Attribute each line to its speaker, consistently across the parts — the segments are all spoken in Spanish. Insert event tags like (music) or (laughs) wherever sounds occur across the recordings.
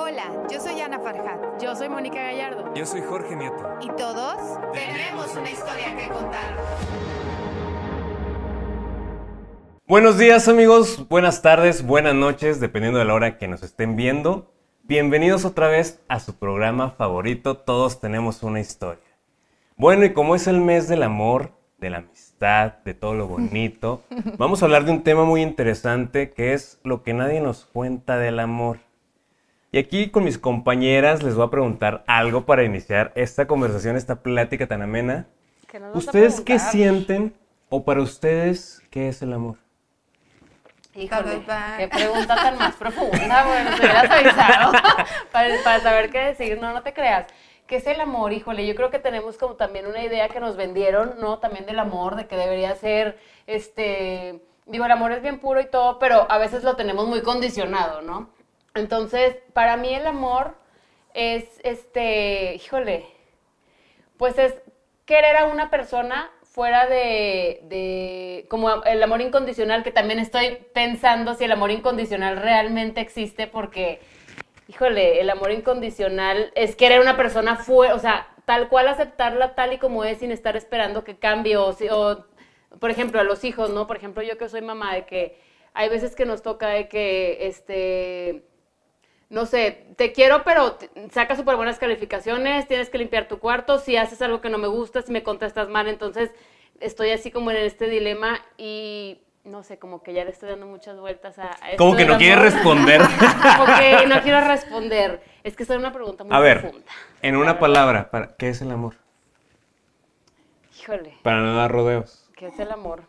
Speaker 1: Hola, yo soy Ana Farhat.
Speaker 2: Yo soy Mónica Gallardo.
Speaker 3: Yo soy Jorge Nieto.
Speaker 1: Y todos tenemos una historia que contar.
Speaker 3: Buenos días amigos, buenas tardes, buenas noches, dependiendo de la hora que nos estén viendo. Bienvenidos otra vez a su programa favorito, Todos tenemos una historia. Bueno, y como es el mes del amor, de la amistad, de todo lo bonito, (laughs) vamos a hablar de un tema muy interesante que es lo que nadie nos cuenta del amor. Y aquí con mis compañeras les voy a preguntar algo para iniciar esta conversación, esta plática tan amena.
Speaker 2: ¿Qué nos vas a
Speaker 3: ¿Ustedes qué sienten o para ustedes qué es el amor?
Speaker 2: Híjole, qué pregunta tan más profunda, (laughs) bueno, te hubieras avisado (laughs) para, para saber qué decir. No, no te creas. ¿Qué es el amor? Híjole, yo creo que tenemos como también una idea que nos vendieron, ¿no? También del amor, de que debería ser, este, digo, el amor es bien puro y todo, pero a veces lo tenemos muy condicionado, ¿no? Entonces, para mí el amor es, este, híjole, pues es querer a una persona fuera de, de, como el amor incondicional, que también estoy pensando si el amor incondicional realmente existe, porque, híjole, el amor incondicional es querer a una persona fuera, o sea, tal cual aceptarla tal y como es sin estar esperando que cambie, o, o, por ejemplo, a los hijos, ¿no? Por ejemplo, yo que soy mamá, de que hay veces que nos toca de que, este, no sé, te quiero, pero sacas súper buenas calificaciones, tienes que limpiar tu cuarto, si haces algo que no me gusta, si me contestas mal, entonces estoy así como en este dilema y no sé, como que ya le estoy dando muchas vueltas a, a esto
Speaker 3: Como que (laughs) no quiere responder.
Speaker 2: Como que no quiero responder. Es que es una pregunta muy
Speaker 3: A ver,
Speaker 2: profunda.
Speaker 3: en una palabra, para- ¿qué es el amor?
Speaker 2: Híjole.
Speaker 3: Para no dar rodeos.
Speaker 2: ¿Qué es el amor?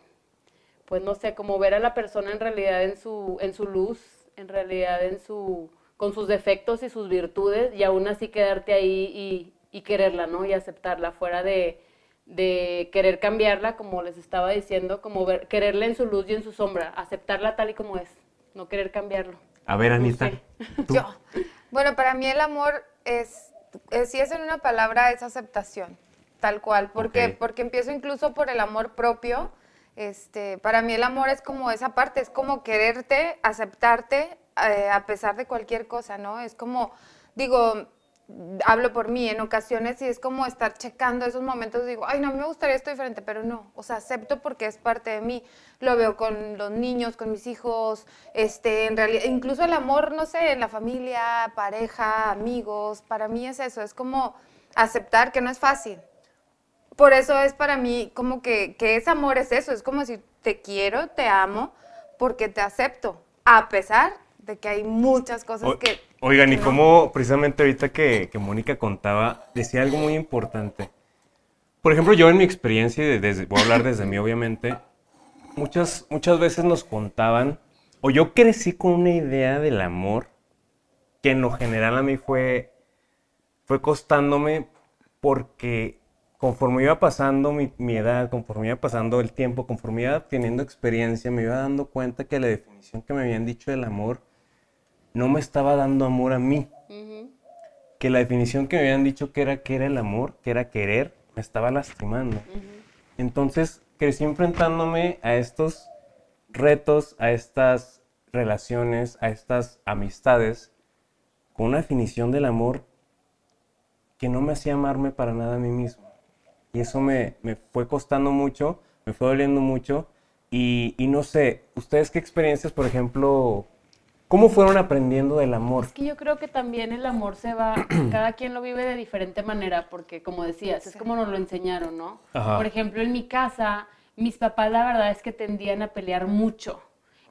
Speaker 2: Pues no sé, como ver a la persona en realidad en su, en su luz, en realidad en su, con sus defectos y sus virtudes, y aún así quedarte ahí y, y quererla, ¿no? Y aceptarla, fuera de, de querer cambiarla, como les estaba diciendo, como ver, quererla en su luz y en su sombra, aceptarla tal y como es, no querer cambiarlo.
Speaker 3: A ver,
Speaker 2: No
Speaker 3: Anita. tú.
Speaker 1: Yo. Bueno, para mí el amor es, es- si es en una palabra, es aceptación, tal cual. porque
Speaker 3: Ok.
Speaker 1: Porque empiezo incluso por el amor propio. Este, para mí el amor es como esa parte, es como quererte, aceptarte eh, a pesar de cualquier cosa, ¿no? Es como, digo, hablo por mí en ocasiones y es como estar checando esos momentos, digo, ay, no, me gustaría esto diferente, pero no, o sea, acepto porque es parte de mí. Lo veo con los niños, con mis hijos, este, en realidad, incluso el amor, no sé, en la familia, pareja, amigos, para mí es eso, es como aceptar que no es fácil. Por eso es para mí como que, que ese amor es eso, es como decir, te quiero, te amo, porque te acepto, a pesar de que hay muchas cosas
Speaker 3: O-
Speaker 1: que...
Speaker 3: Oigan, y
Speaker 1: que no.
Speaker 3: como precisamente ahorita que, que Mónica contaba, decía algo muy importante. Por ejemplo, yo en mi experiencia, y desde, voy a hablar desde mí obviamente, muchas, muchas veces nos contaban, o yo crecí con una idea del amor que en lo general a mí fue, fue costándome porque conforme iba pasando mi, mi edad, conforme iba pasando el tiempo, conforme iba teniendo experiencia, me iba dando cuenta que la definición que me habían dicho del amor no me estaba dando amor a mí. Que la definición que me habían dicho que era que era el amor, que era querer, me estaba lastimando. Entonces crecí enfrentándome a estos retos, a estas relaciones, a estas amistades, con una definición del amor que no me hacía amarme para nada a mí mismo. Y eso me, me fue costando mucho, me fue doliendo mucho. Y, y no sé, ¿ustedes qué experiencias, por ejemplo, cómo fueron aprendiendo del amor?
Speaker 2: Es que yo creo que también el amor se va, (clears throat) cada quien lo vive de diferente manera, porque como decías, es como nos lo enseñaron, ¿no?
Speaker 3: Ajá.
Speaker 2: Por ejemplo, en mi casa, mis papás la verdad es que tendían a pelear mucho.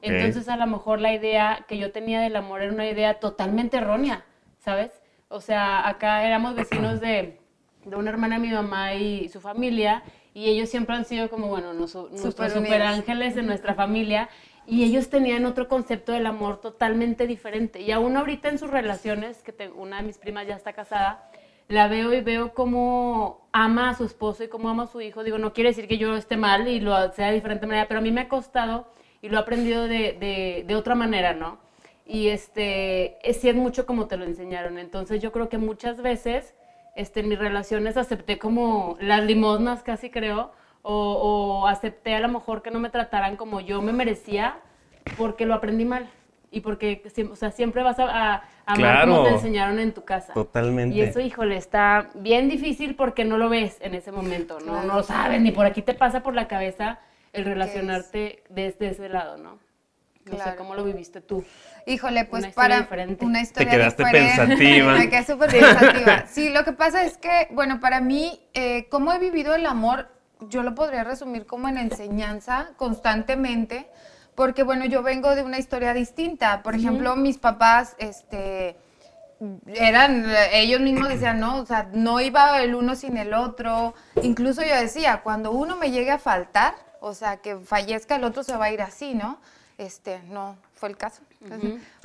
Speaker 2: Entonces a lo mejor la idea que yo tenía del amor era una idea totalmente errónea, ¿sabes? O sea, acá éramos vecinos de, de una hermana de mi mamá y su familia, y ellos siempre han sido como, bueno, nuestros super ángeles en nuestra familia, y ellos tenían otro concepto del amor totalmente diferente. Y aún ahorita en sus relaciones, que te- una de mis primas ya está casada, la veo y veo cómo ama a su esposo y cómo ama a su hijo. Digo, no quiere decir que yo esté mal y lo sea de diferente manera, pero a mí me ha costado y lo he aprendido de, de- de otra manera, ¿no? Y este, es, sí es mucho como te lo enseñaron. Entonces yo creo que muchas veces este, en mis relaciones acepté como las limosnas, casi creo, o, o acepté a lo mejor que no me trataran como yo me merecía porque lo aprendí mal. Y porque o sea, siempre vas a, a- a amar
Speaker 3: Claro.
Speaker 2: como te enseñaron en tu casa.
Speaker 3: Totalmente.
Speaker 2: Y eso, híjole, está bien difícil porque no lo ves en ese momento, ¿no?
Speaker 1: Claro.
Speaker 2: No lo sabes, ni por aquí te pasa por la cabeza el relacionarte desde ese lado, ¿no? No sé cómo lo viviste tú.
Speaker 1: Híjole, pues
Speaker 2: Una
Speaker 1: para
Speaker 2: diferente.
Speaker 1: una historia
Speaker 3: quedaste
Speaker 1: diferente.
Speaker 3: pensativa. (laughs)
Speaker 1: Me quedé súper pensativa. Sí, lo que pasa es que, bueno, para mí, eh, cómo he vivido el amor, yo lo podría resumir como en enseñanza constantemente, porque, bueno, yo vengo de una historia distinta. Por ejemplo, mis papás, este eran, ellos mismos decían, no, o sea, no iba el uno sin el otro. Incluso yo decía, cuando uno me llegue a faltar, o sea, que fallezca, el otro se va a ir así, ¿no? Este, no fue el caso.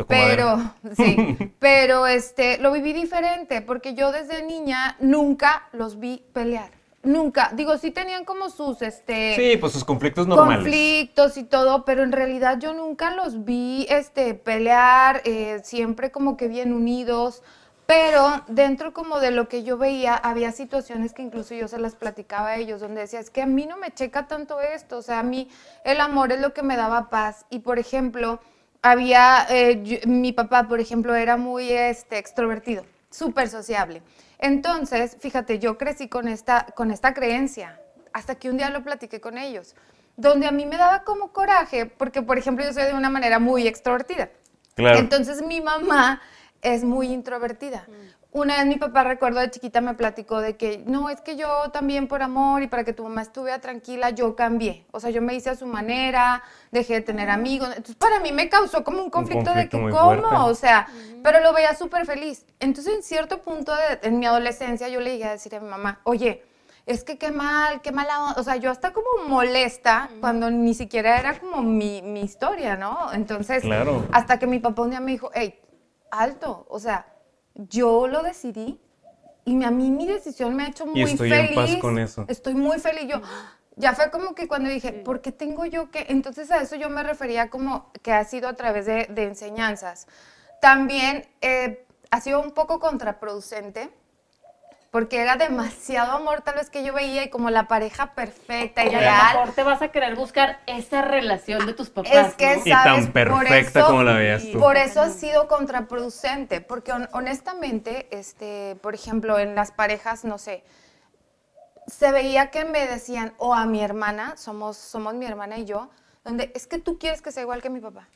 Speaker 1: Pero, (laughs) sí, (laughs) pero este, lo viví diferente, porque yo desde niña nunca los vi pelear. Nunca. Digo, sí tenían como sus, este
Speaker 3: Sí, pues sus conflictos normales.
Speaker 1: conflictos y todo, pero en realidad yo nunca los vi este, pelear, eh, siempre como que bien unidos, pero dentro como de lo que yo veía, había situaciones que incluso yo se las platicaba a ellos, donde decía, es que a mí no me checa tanto esto, o sea, a mí el amor es lo que me daba paz. Y por ejemplo, había, eh, yo- mi papá, por ejemplo, era muy este, extrovertido, súper sociable. Entonces, fíjate, yo crecí con esta, con esta creencia, hasta que un día lo platiqué con ellos, donde a mí me daba como coraje, porque por ejemplo yo soy de una manera muy extrovertida.
Speaker 3: Claro.
Speaker 1: Entonces mi mamá es muy introvertida. Una vez mi papá, recuerdo de chiquita, me platicó de que, no, es que yo también por amor y para que tu mamá estuviera tranquila, yo cambié. O sea, yo me hice a su manera, dejé de tener amigos. Entonces, para mí me causó como un conflicto, de
Speaker 3: conflicto
Speaker 1: que, ¿cómo?
Speaker 3: fuerte.
Speaker 1: O sea, pero lo veía súper feliz. Entonces, en cierto punto de, en mi adolescencia, yo le llegué a decir a mi mamá, oye, es que qué mal, qué mala onda. O sea, yo hasta como molesta cuando ni siquiera era como mi, mi historia, ¿no? Entonces,
Speaker 3: Claro.
Speaker 1: hasta que mi papá un día me dijo, hey, alto, o sea, yo lo decidí y me- a mí mi decisión me ha hecho muy
Speaker 3: estoy en
Speaker 1: feliz.
Speaker 3: paz con eso.
Speaker 1: Estoy muy feliz. Yo, ya fue como que cuando dije, ¿por qué tengo yo que? Entonces a eso yo me refería como que ha sido a través de, de enseñanzas. También eh, ha sido un poco contraproducente porque era demasiado amor tal vez que yo veía y como la pareja perfecta,
Speaker 2: Y a lo mejor te vas a querer buscar esa relación de tus papás.
Speaker 1: Es que
Speaker 2: ¿no?
Speaker 3: Y
Speaker 1: ¿sabes?
Speaker 3: tan
Speaker 1: Por
Speaker 3: perfecta
Speaker 1: eso-
Speaker 3: como la veías tú.
Speaker 1: Por eso ha sido contraproducente, porque hon- honestamente, este, por ejemplo, en las parejas, no sé, se veía que me decían, o a mi hermana, somos, somos mi hermana y yo, donde es que tú quieres que sea igual que mi papá,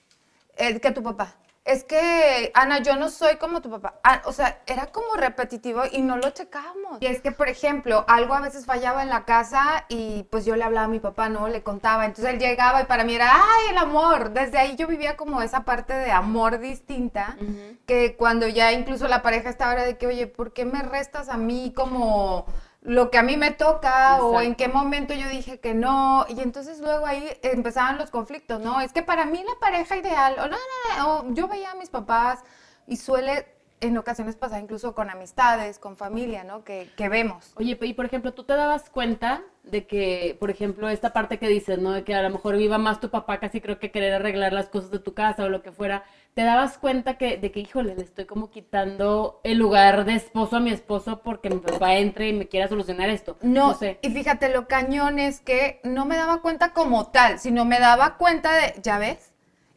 Speaker 1: eh, que tu papá. Es que, Ana, yo no soy como tu papá. Ah, o sea, era como repetitivo y no lo checábamos. Y es que, por ejemplo, algo a veces fallaba en la casa y pues yo le hablaba a mi papá, ¿no? Le contaba. Entonces él llegaba y para mí era, ¡ay, el amor! Desde ahí yo vivía como esa parte de amor distinta, que cuando ya incluso la pareja estaba de que, oye, ¿por qué me restas a mí como lo que a mí me toca o en qué momento yo dije que no y entonces luego ahí empezaban los conflictos, ¿no? Es que para mí la pareja ideal, o no, no, no, yo veía a mis papás y suele en ocasiones pasar incluso con amistades, con familia, ¿no? Que, que vemos.
Speaker 2: Oye, y por ejemplo, ¿tú te dabas cuenta de que, por ejemplo, esta parte que dices, ¿no? De que a lo mejor viva más tu papá, casi creo que querer arreglar las cosas de tu casa o lo que fuera. ¿Te dabas cuenta que, de que, híjole, le estoy como quitando el lugar de esposo a mi esposo porque mi papá entre y me quiera solucionar esto?
Speaker 1: No,
Speaker 2: sé.
Speaker 1: y fíjate, lo cañón es que no me daba cuenta como tal, sino me daba cuenta de, ya ves,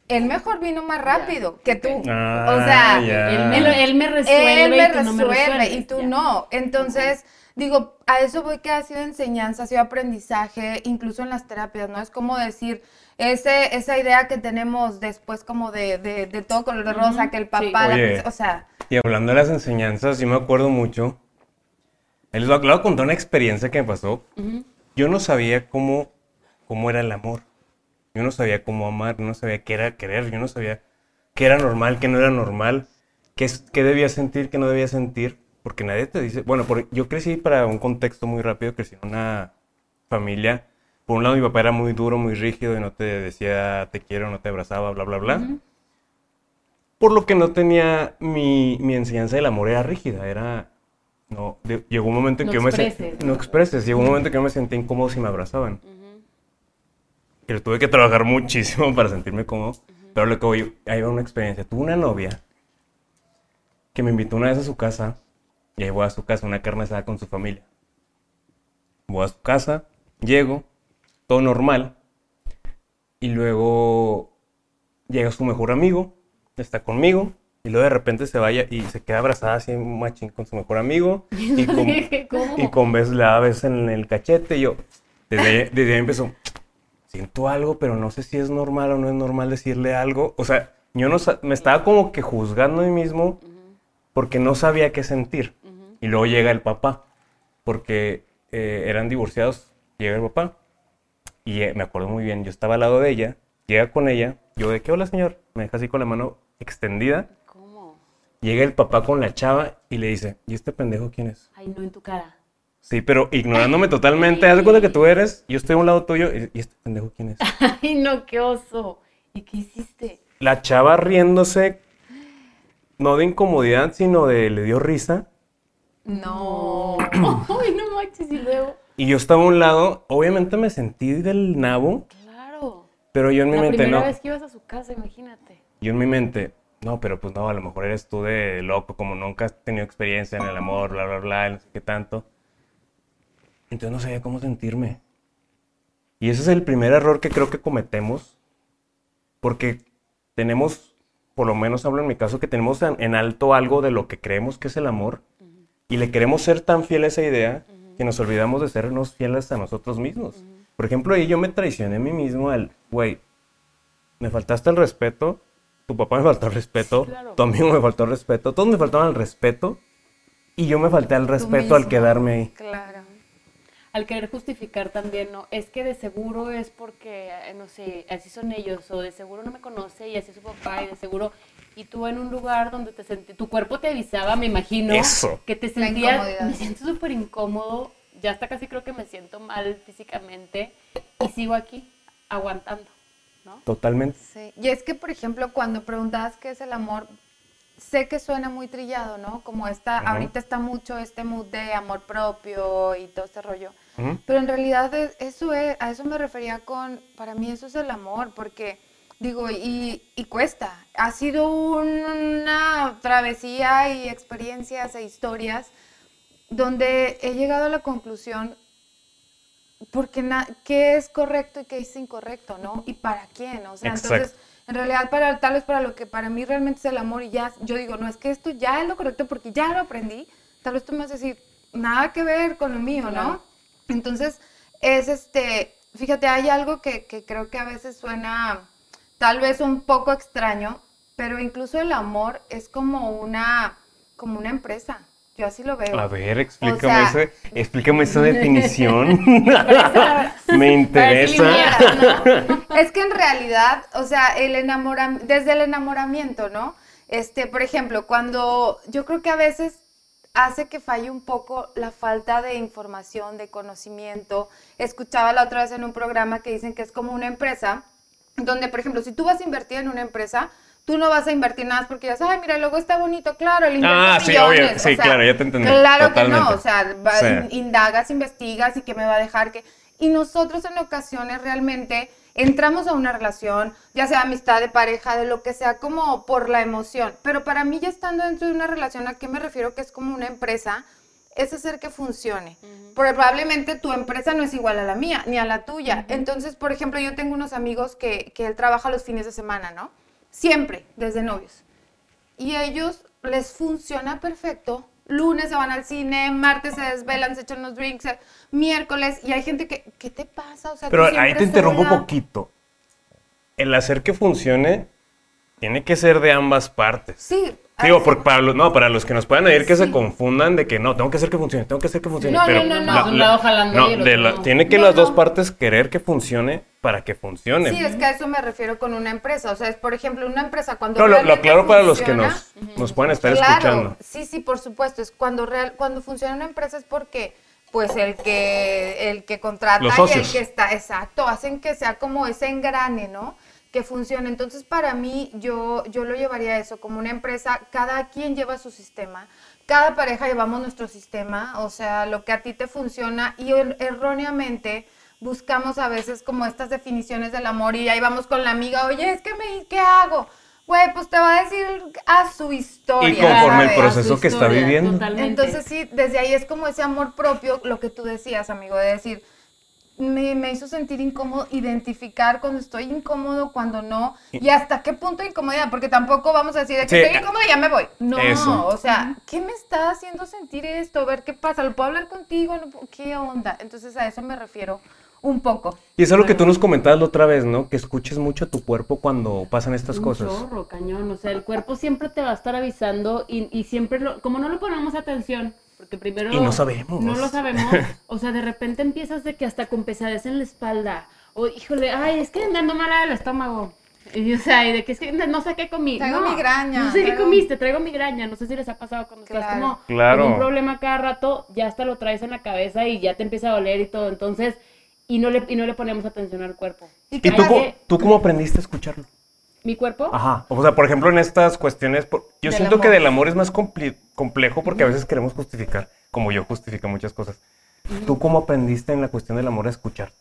Speaker 1: él mejor vino más rápido que tú.
Speaker 3: Ah,
Speaker 1: o sea,
Speaker 3: ya.
Speaker 2: Él me, él me resuelve
Speaker 1: él me
Speaker 2: y tú no me
Speaker 1: resuelve
Speaker 2: resuelves.
Speaker 1: y tú no. Entonces, digo, a eso voy que ha sido enseñanza, ha sido aprendizaje, incluso en las terapias, ¿no? Es como decir, ese, esa idea que tenemos después como de, de, de todo color de rosa, que el papá,
Speaker 2: Sí.
Speaker 1: la
Speaker 3: Oye.
Speaker 1: princesa, o sea,
Speaker 3: Y hablando de las enseñanzas, yo me acuerdo mucho. Les voy a, les voy a contar una experiencia que me pasó. Yo no sabía cómo, cómo era el amor. Yo no sabía cómo amar, yo no sabía qué era querer, yo no sabía qué era normal, qué no era normal, qué, qué debía sentir, qué no debía sentir, porque nadie te dice, bueno, por- yo crecí para un contexto muy rápido, crecí en una familia, por un lado mi papá era muy duro, muy rígido y no te decía te quiero, no te abrazaba, bla, bla, bla. Por lo que no tenía mi, mi enseñanza del amor era rígida, era... No, de- llegó un momento en
Speaker 2: No
Speaker 3: que yo me
Speaker 2: expreses,
Speaker 3: no
Speaker 2: ¿no?
Speaker 3: expreses, llegó un momento en que yo me sentía incómodo si me abrazaban. Que tuve que trabajar muchísimo para sentirme cómodo. Pero lo que voy, ahí va una experiencia. Tuve una novia que me invitó una vez a su casa. Y ahí voy a su casa, una carne asada con su familia. Voy a su casa, llego, todo normal. Y luego llega su mejor amigo está conmigo, y luego de repente se vaya y se queda abrazada así machín con su mejor amigo, y con, (laughs) y con le da besos en el cachete, y yo, desde ahí, desde ahí empezó, siento algo, pero no sé si es normal o no es normal decirle algo, o sea, yo no me estaba como que juzgando a mí mismo porque no sabía qué sentir, y luego llega el papá, porque eh, eran divorciados, llega el papá, y eh, me acuerdo muy bien, yo estaba al lado de ella, llega con ella, yo de qué hola señor, me deja así con la mano extendida,
Speaker 2: ¿Cómo?
Speaker 3: llega el papá con la chava y le dice, ¿y este pendejo quién es?
Speaker 2: Ay, no en tu cara.
Speaker 3: Sí, pero ignorándome totalmente, haz de cuenta que tú eres, yo estoy a un lado tuyo, y ¿y este pendejo quién es? (laughs)
Speaker 2: Ay, no, qué oso. ¿Y qué hiciste?
Speaker 3: La chava riéndose, no de incomodidad, sino de le dio risa,
Speaker 1: No. (clears throat)
Speaker 2: Ay, no manches, y luego.
Speaker 3: Y yo estaba a un lado, obviamente me sentí del nabo,
Speaker 2: Claro.
Speaker 3: pero yo en mi
Speaker 2: La
Speaker 3: mente
Speaker 2: primera
Speaker 3: no.
Speaker 2: vez que ibas a su casa, imagínate.
Speaker 3: Yo en mi mente, no, pero pues no, a lo mejor eres tú de loco, como nunca has tenido experiencia en el amor, bla, bla, bla, no sé qué tanto. Entonces no sabía cómo sentirme. Y ese es el primer error que creo que cometemos, porque tenemos, por lo menos hablo en mi caso, que tenemos en, en alto algo de lo que creemos que es el amor, y le queremos ser tan fiel a esa idea que nos olvidamos de sernos fieles a nosotros mismos. Por ejemplo, ahí yo me traicioné a mí mismo al, güey, me faltaste el respeto, tu papá me faltó el respeto,
Speaker 2: claro.
Speaker 3: tu amigo me faltó el respeto, todos me faltaban el respeto y yo me falté al respeto al quedarme ahí.
Speaker 1: Claro.
Speaker 2: Al querer justificar también, ¿no? Es que de seguro es porque, eh, no sé, así son ellos, o de seguro no me conoce y así es su papá, y de seguro. Y tú en un lugar donde te sentí, tu cuerpo te avisaba, me imagino,
Speaker 3: Eso.
Speaker 2: que te sentías, me siento súper incómodo, ya hasta casi creo que me siento mal físicamente, y sigo aquí, aguantando, ¿no?
Speaker 3: Totalmente.
Speaker 1: Sí. Y es que, por ejemplo, cuando preguntabas qué es el amor, sé que suena muy trillado, ¿no? Como está,
Speaker 3: Ujú.
Speaker 1: ahorita está mucho este mood de amor propio y todo este rollo.
Speaker 3: Ujú.
Speaker 1: Pero en realidad es- eso es, a eso me refería con, para mí eso es el amor, porque digo, y, y cuesta. Ha sido una travesía y experiencias e historias donde he llegado a la conclusión porque na- qué es correcto y qué es incorrecto, ¿no? Y para quién, o sea,
Speaker 3: Exacto.
Speaker 1: entonces, en realidad para tal vez para lo que para mí realmente es el amor y ya yo digo, no es que esto ya es lo correcto porque ya lo aprendí, tal vez tú me vas a decir, nada que ver con lo mío, ¿no? Entonces, es este, fíjate, hay algo que, que creo que a veces suena tal vez un poco extraño, pero incluso el amor es como una, como una empresa. Yo así lo veo.
Speaker 3: A ver, explícame,
Speaker 1: sea-
Speaker 3: ese- explícame esa definición. (laughs) Me interesa.
Speaker 1: Es que en realidad, o sea, el enamoram- desde el enamoramiento, ¿no? Este, por ejemplo, cuando yo creo que a veces hace que falle un poco la falta de información, de conocimiento. Escuchaba la otra vez en un programa que dicen que es como una empresa, donde, por ejemplo, si tú vas a invertir en una empresa, tú no vas a invertir nada porque ya sabes, mira, el logo está bonito, claro, el
Speaker 3: Ah, sí, obvio, sí, claro, ya te entendí,
Speaker 1: Claro que no, o sea, va-
Speaker 3: Sí.
Speaker 1: indagas, investigas y que me va a dejar que... Y nosotros en ocasiones realmente entramos a una relación, ya sea amistad, de pareja, de lo que sea, como por la emoción. Pero para mí ya estando dentro de una relación, ¿a qué me refiero? Que es como una empresa, es hacer que funcione. Probablemente tu empresa no es igual a la mía, ni a la tuya. Entonces, por ejemplo, yo tengo unos amigos que, que él trabaja los fines de semana, ¿no? Siempre, desde novios. Y a ellos les funciona perfecto. Lunes se van al cine, martes se desvelan, se echan unos drinks, miércoles, y hay gente que, ¿qué te pasa? O sea,
Speaker 3: Pero ahí te interrumpo un poquito. El hacer que funcione tiene que ser de ambas partes.
Speaker 1: Sí.
Speaker 3: Digo, porque para los, no, para los que nos puedan oír que se confundan de que no, tengo que hacer que funcione, tengo que hacer que funcione.
Speaker 1: No, no,
Speaker 3: pero
Speaker 1: no, no.
Speaker 3: la-
Speaker 2: Un
Speaker 3: la-
Speaker 2: lado jalando
Speaker 3: no, de la-
Speaker 2: no.
Speaker 3: tiene que
Speaker 1: No,
Speaker 3: las dos
Speaker 1: no.
Speaker 3: partes querer que funcione para que funcione.
Speaker 1: Sí, es que a eso me refiero con una empresa. O sea, es por ejemplo una empresa cuando.
Speaker 3: No, lo, lo aclaro para los que nos, nos puedan estar
Speaker 1: Claro,
Speaker 3: escuchando.
Speaker 1: sí, sí, por supuesto. Es cuando real, cuando funciona una empresa es porque, pues, el que, el que contrata y el que está, exacto, hacen que sea como ese engrane, ¿no? Que funcione. Entonces, para mí, yo, yo lo llevaría a eso, como una empresa, cada quien lleva su sistema, cada pareja llevamos nuestro sistema, o sea, lo que a ti te funciona y er- erróneamente buscamos a veces como estas definiciones del amor y ahí vamos con la amiga, oye, es que me, ¿qué hago? Güey, pues te va a decir a su historia.
Speaker 3: Y conforme el
Speaker 1: ¿sabes?
Speaker 3: proceso
Speaker 2: A su
Speaker 3: que está viviendo.
Speaker 2: totalmente.
Speaker 1: Entonces sí, desde ahí es como ese amor propio, lo que tú decías, amigo, de decir, me, me hizo sentir incómodo, identificar cuando estoy incómodo, cuando no, y hasta qué punto de incomodidad, porque tampoco vamos a decir de que
Speaker 3: Sí.
Speaker 1: estoy incómodo y ya me voy. No,
Speaker 3: Eso.
Speaker 1: o sea, ¿qué me está haciendo sentir esto? A ver qué pasa, ¿lo puedo hablar contigo? ¿Qué onda? Entonces a eso me refiero un poco.
Speaker 3: Y eso es lo que tú nos comentabas la otra vez, ¿no? Que escuches mucho a tu cuerpo cuando pasan estas
Speaker 2: Un
Speaker 3: cosas.
Speaker 2: chorro, cañón. O sea, el cuerpo siempre te va a estar avisando y, y siempre, lo, como no le ponemos atención, porque primero...
Speaker 3: Y no sabemos.
Speaker 2: No lo sabemos. (laughs) O sea, de repente empiezas de que hasta con pesadez en la espalda. O, híjole, ay, es que ando mala del estómago. Y, o sea, y de que es que no sé qué comí.
Speaker 1: Traigo
Speaker 2: no,
Speaker 1: migraña,
Speaker 2: No sé qué comiste, traigo migraña. No sé si les ha pasado cuando estás
Speaker 1: Claro.
Speaker 2: como
Speaker 3: Claro.
Speaker 2: con un problema cada rato, ya hasta lo traes en la cabeza y ya te empieza a doler y todo. Entonces, y no le, y no le ponemos atención al cuerpo.
Speaker 1: ¿Y
Speaker 3: ¿Y
Speaker 1: qué
Speaker 3: tú, tú cómo aprendiste a escucharlo?
Speaker 2: Mi cuerpo,
Speaker 3: Ajá. O sea, por ejemplo, en estas cuestiones, por- yo
Speaker 1: Del
Speaker 3: siento que
Speaker 1: amor.
Speaker 3: del amor es más complejo porque a veces queremos justificar, como yo justifico muchas cosas. ¿Tú cómo aprendiste en la cuestión del amor a escucharte?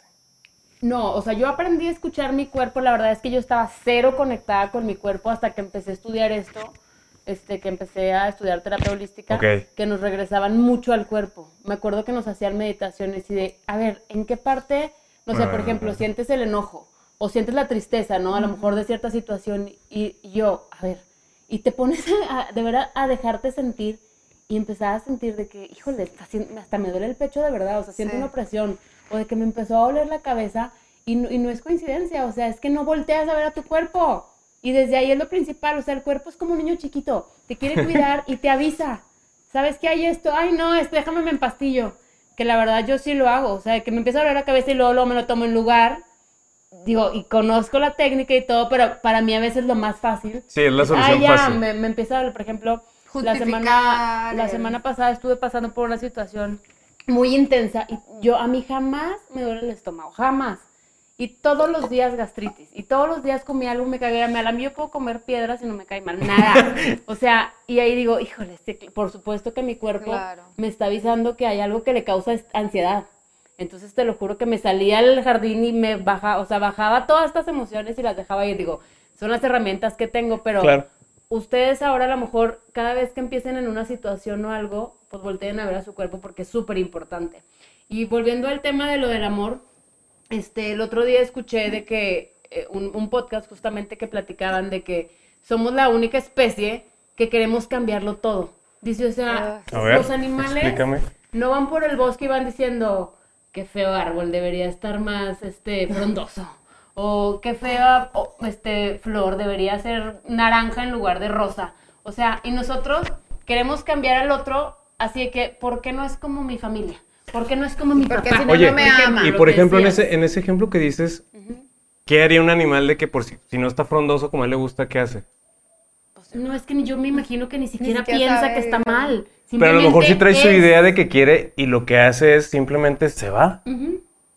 Speaker 2: No, o sea, yo aprendí a escuchar mi cuerpo, la verdad es que yo estaba cero conectada con mi cuerpo hasta que empecé a estudiar esto, este, que empecé a estudiar terapia holística,
Speaker 3: Ok.
Speaker 2: que nos regresaban mucho al cuerpo. Me acuerdo que nos hacían meditaciones y de, a ver, ¿en qué parte, no sé, por
Speaker 3: Ah.
Speaker 2: ejemplo, sientes el enojo o sientes la tristeza, ¿no? A lo mejor de cierta situación y, y yo, a ver, y te pones a- de verdad a dejarte sentir y empezaba a sentir de que, híjole, está haciendo- hasta me duele el pecho de verdad, o sea, siento
Speaker 1: Sí.
Speaker 2: una opresión, o de que me empezó a doler la cabeza y no, y no es coincidencia, o sea, es que no volteas a ver a tu cuerpo. Y desde ahí es lo principal, o sea, el cuerpo es como un niño chiquito, te quiere (laughs) cuidar y te avisa. ¿Sabes que hay esto? Ay, no, este, déjame me empastillo. Que la verdad yo sí lo hago, o sea, que me empieza a doler la cabeza y luego, luego me lo tomo en lugar. Digo, y conozco la técnica y todo, pero para mí a veces lo más fácil
Speaker 3: Sí, es la
Speaker 2: Ah,
Speaker 3: solución
Speaker 2: ya,
Speaker 3: fácil.
Speaker 2: me, me empieza a doler, por ejemplo, la semana, la semana pasada estuve pasando por una situación muy intensa y yo a mí jamás me duele el estómago, jamás. Y todos los días gastritis. Y todos los días comí algo me caía mal. A mí yo puedo comer piedras y no me cae mal. Nada. (laughs) O sea, y ahí digo, híjole, este- por supuesto que mi cuerpo
Speaker 1: Claro.
Speaker 2: me está avisando que hay algo que le causa ansiedad. Entonces te lo juro que me salía al jardín y me bajaba, o sea, bajaba todas estas emociones y las dejaba y digo, son las herramientas que tengo, pero
Speaker 3: Claro.
Speaker 2: ustedes ahora a lo mejor cada vez que empiecen en una situación o algo, pues volteen a ver a su cuerpo porque es súper importante. Y volviendo al tema de lo del amor, este, el otro día escuché de que eh, un, un podcast justamente que platicaban de que somos la única especie que queremos cambiarlo todo. Dice, o sea,
Speaker 3: A ver,
Speaker 2: los animales
Speaker 3: explícame.
Speaker 2: no van por el bosque y van diciendo qué feo árbol debería estar más este frondoso o qué fea este flor debería ser naranja en lugar de rosa. O sea, y nosotros queremos cambiar al otro, así de que ¿por qué no es como mi familia? ¿Por qué no es como mi
Speaker 1: Porque
Speaker 2: papá?
Speaker 1: si no,
Speaker 3: Oye,
Speaker 1: no me ama.
Speaker 3: Y por ejemplo, en ese, en ese ejemplo que dices, ¿qué haría un animal de que por si, si no está frondoso como a él le gusta, qué hace?
Speaker 2: No, es que ni- yo me imagino que ni siquiera,
Speaker 1: siquiera
Speaker 2: piensa
Speaker 1: sabe,
Speaker 2: que está mal.
Speaker 3: Pero a lo mejor sí trae su idea de que quiere y lo que hace es simplemente se va.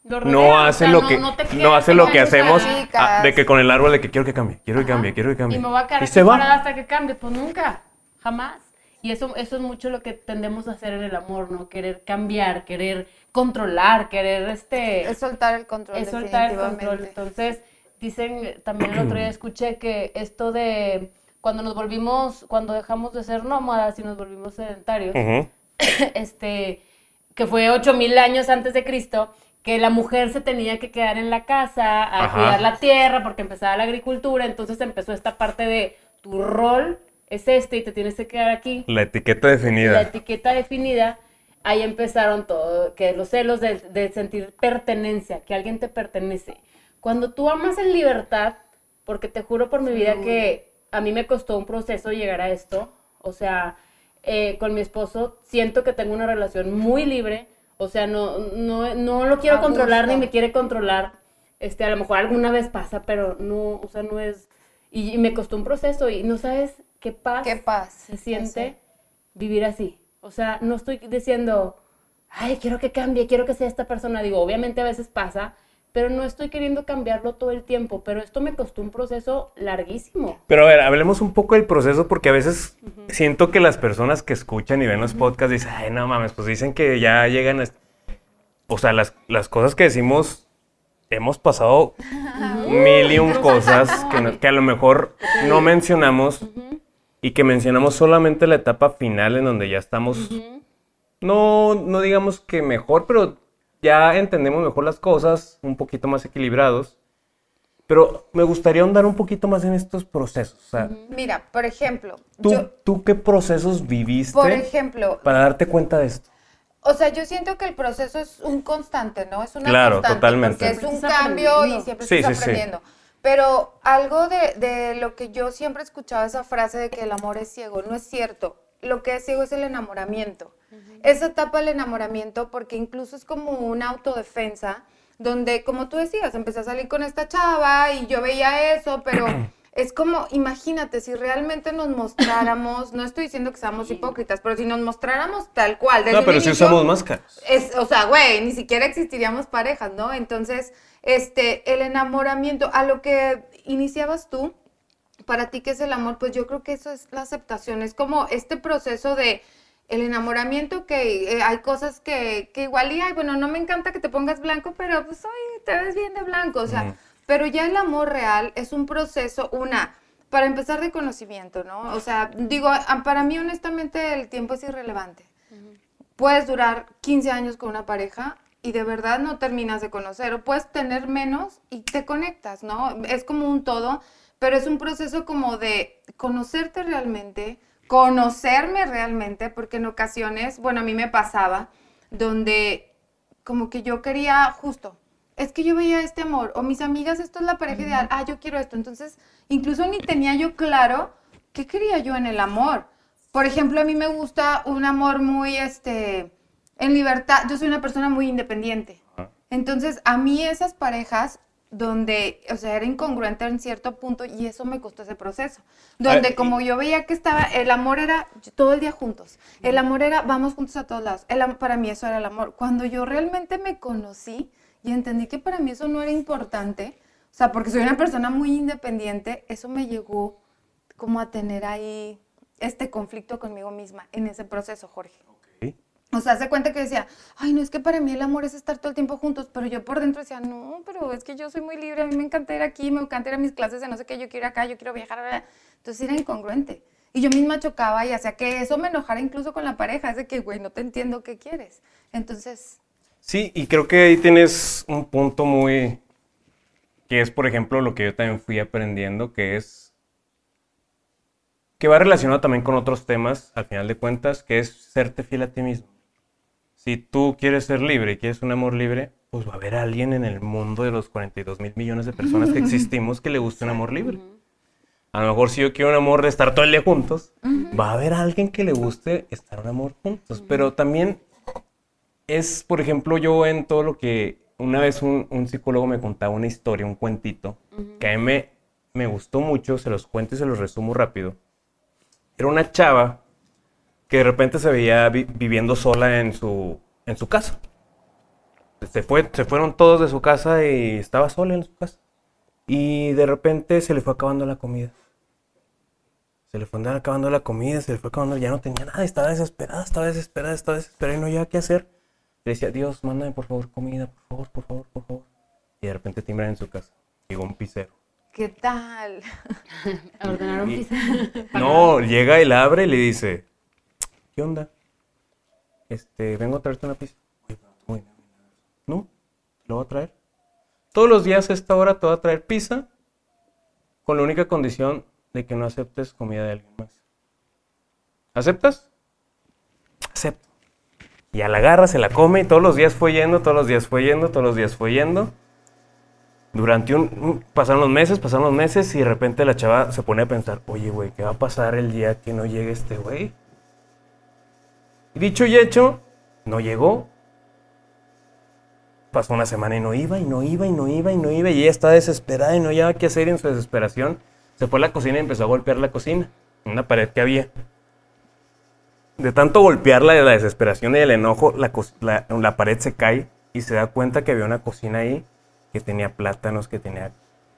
Speaker 2: rodea,
Speaker 3: No
Speaker 2: o
Speaker 3: hace
Speaker 2: sea,
Speaker 3: lo que
Speaker 2: no
Speaker 3: hace lo que hacemos ah, de que con el árbol de que quiero que cambie, quiero que
Speaker 2: Ajá.
Speaker 3: cambie, quiero que cambie.
Speaker 2: Y me voy a quedar
Speaker 3: Y se va.
Speaker 2: hasta que cambie, pues nunca, jamás. Y eso, eso es mucho lo que tendemos a hacer en el amor, ¿no? Querer cambiar, querer controlar, querer este...
Speaker 1: Es soltar el control,
Speaker 2: es soltar el control. Entonces, dicen, también el otro día (clears throat) escuché que esto de cuando nos volvimos, cuando dejamos de ser nómadas y nos volvimos sedentarios, (coughs) este, que fue 8000 años antes de Cristo, que la mujer se tenía que quedar en la casa a
Speaker 3: Ajá.
Speaker 2: cuidar la tierra porque empezaba la agricultura, entonces empezó esta parte de tu rol es este y te tienes que quedar aquí.
Speaker 3: La etiqueta
Speaker 2: La
Speaker 3: definida.
Speaker 2: etiqueta definida, ahí empezaron todo, que los celos de, de sentir pertenencia, que alguien te pertenece. Cuando tú amas en libertad, porque te juro por mi vida que a mí me costó un proceso llegar a esto, o sea, eh, con mi esposo siento que tengo una relación muy libre, o sea, no, no, no lo quiero
Speaker 1: A
Speaker 2: controlar ni me quiere controlar, este, a lo mejor alguna vez pasa, pero no, o sea, no es, y, y me costó un proceso y no sabes qué paz
Speaker 1: Qué paz.
Speaker 2: se siente vivir así. O sea, no estoy diciendo, ay, quiero que cambie, quiero que sea esta persona. Digo, obviamente a veces pasa, pero no estoy queriendo cambiarlo todo el tiempo. Pero esto me costó un proceso larguísimo.
Speaker 3: Pero a ver, hablemos un poco del proceso porque a veces siento que las personas que escuchan y ven los podcasts dicen, ay, no mames, pues dicen que ya llegan a... est-". O sea, las, las cosas que decimos, hemos pasado mil y un cosas que, no- que a lo mejor no mencionamos y que mencionamos solamente la etapa final en donde ya estamos, no, no digamos que mejor, pero ya entendemos mejor las cosas, un poquito más equilibrados. Pero me gustaría ahondar un poquito más en estos procesos. O sea,
Speaker 1: Mira, por ejemplo,
Speaker 3: ¿tú,
Speaker 1: yo,
Speaker 3: ¿tú qué procesos viviste
Speaker 1: por ejemplo,
Speaker 3: para darte cuenta de esto?
Speaker 1: O sea, yo siento que el proceso es un constante, ¿no? Es una
Speaker 3: Claro,
Speaker 1: constante.
Speaker 3: totalmente.
Speaker 1: Porque es un cambio y siempre
Speaker 3: Sí,
Speaker 1: estás
Speaker 3: sí, sí.
Speaker 1: aprendiendo. Pero algo de, de lo que yo siempre he escuchado esa frase de que el amor es ciego, no es cierto. Lo que es ciego es el enamoramiento. Esa etapa del enamoramiento, porque incluso es como una autodefensa, donde, como tú decías, empecé a salir con esta chava y yo veía eso, pero (clears throat) es como, imagínate, si realmente nos mostráramos, no estoy diciendo que seamos hipócritas, pero si nos mostráramos tal cual. desde
Speaker 3: No, pero si usamos máscaras.
Speaker 1: es, o sea, güey, ni siquiera existiríamos parejas, ¿no? Entonces, este, el enamoramiento, a lo que iniciabas tú, para ti, ¿qué es el amor? Pues yo creo que eso es la aceptación, es como este proceso de el enamoramiento que eh, hay cosas que, que igual y, ay, bueno, no me encanta que te pongas blanco, pero pues, oye, te ves bien de blanco, o sea, pero ya el amor real es un proceso, una, para empezar de conocimiento, ¿no? O sea, digo, a- para mí honestamente el tiempo es irrelevante puedes durar 15 años con una pareja y de verdad no terminas de conocer, o puedes tener menos y te conectas, ¿no? Es como un todo, pero es un proceso como de conocerte realmente, conocerme realmente, porque en ocasiones, bueno, a mí me pasaba, donde como que yo quería justo, es que yo veía este amor, o mis amigas, esto es la pareja ideal, ah, yo quiero esto, entonces incluso ni tenía yo claro qué quería yo en el amor. Por ejemplo, a mí me gusta un amor muy, este, en libertad, yo soy una persona muy independiente. Entonces, a mí esas parejas donde, o sea, era incongruente en cierto punto y eso me costó ese proceso. Donde
Speaker 3: y-
Speaker 1: como yo veía que estaba, el amor era todo el día juntos. El amor era vamos juntos a todos lados. El para mí eso era el amor. Cuando yo realmente me conocí y entendí que para mí eso no era importante, o sea, porque soy una persona muy independiente, eso me llegó como a tener ahí este conflicto conmigo misma en ese proceso, Jorge. O sea, se cuenta que decía, ay, no es que para mí el amor es estar todo el tiempo juntos, pero yo por dentro decía, no, pero es que yo soy muy libre, a mí me encanta ir aquí, me encanta ir a mis clases de no sé qué, yo quiero ir acá, yo quiero viajar. bla, bla". Entonces era incongruente. Y yo misma chocaba y hacía que eso me enojara incluso con la pareja, es de que, güey, no te entiendo qué quieres. Entonces,
Speaker 3: Sí, y creo que ahí tienes un punto muy... que es, por ejemplo, lo que yo también fui aprendiendo, que es... que va relacionado también con otros temas, al final de cuentas, que es serte fiel a ti mismo. Si tú quieres ser libre y quieres un amor libre, pues va a haber alguien en el mundo de los 42 mil millones de personas que (laughs) existimos que le guste un amor libre. A lo mejor si yo quiero un amor de estar todo el día juntos, va a haber alguien que le guste estar un amor juntos. Pero también es, por ejemplo, yo en todo lo que una vez un, un psicólogo me contaba una historia, un cuentito, que a mí me, me gustó mucho, se los cuento y se los resumo rápido. Era una chava que de repente se veía vi- viviendo sola en su, en su casa. Se, fue, se fueron todos de su casa y estaba sola en su casa. Y de repente se le fue acabando la comida. Se le fue acabando la comida, se le fue acabando, ya no tenía nada, estaba desesperada, estaba desesperada, estaba desesperada y no sabía qué hacer. Le decía, Dios, mándame por favor comida, por favor, por favor, por favor. Y de repente timbran en su casa. Llegó un pizzero.
Speaker 1: ¿qué tal? (laughs)
Speaker 2: Ordenaron
Speaker 3: Y-
Speaker 2: pizza.
Speaker 3: No, llega y la abre y le dice, ¿qué onda? Este, vengo a traerte una pizza. "Oye, pero no tengo dinero ni nada". No, lo voy a traer. Todos los días a esta hora te voy a traer pizza con la única condición de que no aceptes comida de alguien más. ¿Aceptas? Acepto. Y a la agarra, se la come y todos los días fue yendo, todos los días fue yendo, todos los días fue yendo. Durante un- Pasaron los meses, pasaron los meses y de repente la chava se pone a pensar, oye, güey, ¿qué va a pasar el día que no llegue este güey? Dicho y hecho, no llegó. Pasó una semana y no iba, y no iba, y no iba, y no iba, y ella estaba desesperada y no había qué hacer y en su desesperación. Se fue a la cocina y empezó a golpear la cocina, una pared que había. De tanto golpearla de la desesperación y del enojo, la, la- la pared se cae y se da cuenta que había una cocina ahí que tenía plátanos, que tenía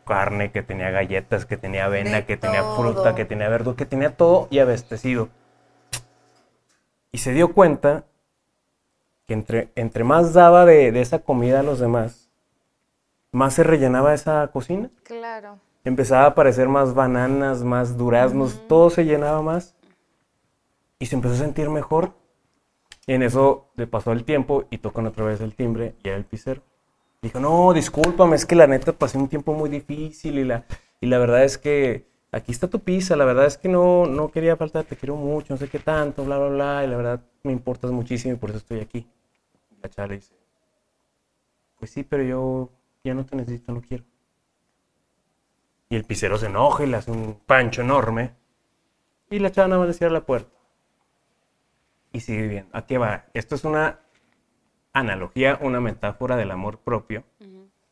Speaker 3: carne, que tenía galletas, que tenía avena,
Speaker 1: De
Speaker 3: que tenía fruta, que tenía verdura, que tenía todo y abastecido. Y se dio cuenta que entre, entre más daba de, de esa comida a los demás, más se rellenaba esa cocina.
Speaker 1: Claro.
Speaker 3: Empezaba a aparecer más bananas, más duraznos, todo se llenaba más. Y se empezó a sentir mejor. Y en eso le pasó el tiempo y tocan otra vez el timbre y era el pizzero. Dijo, no, discúlpame, es que la neta pasé un tiempo muy difícil y la, y la verdad es que aquí está tu pizza, la verdad es que no, no quería faltar, te quiero mucho, no sé qué tanto, bla, bla, bla, y la verdad me importas muchísimo y por eso estoy aquí. La chava le dice, pues sí, pero yo ya no te necesito, no quiero. Y el pizzero se enoja y le hace un pancho enorme. Y la chava nada más le cierra la puerta. Y sigue viviendo. Aquí va. Esto es una analogía, una metáfora del amor propio.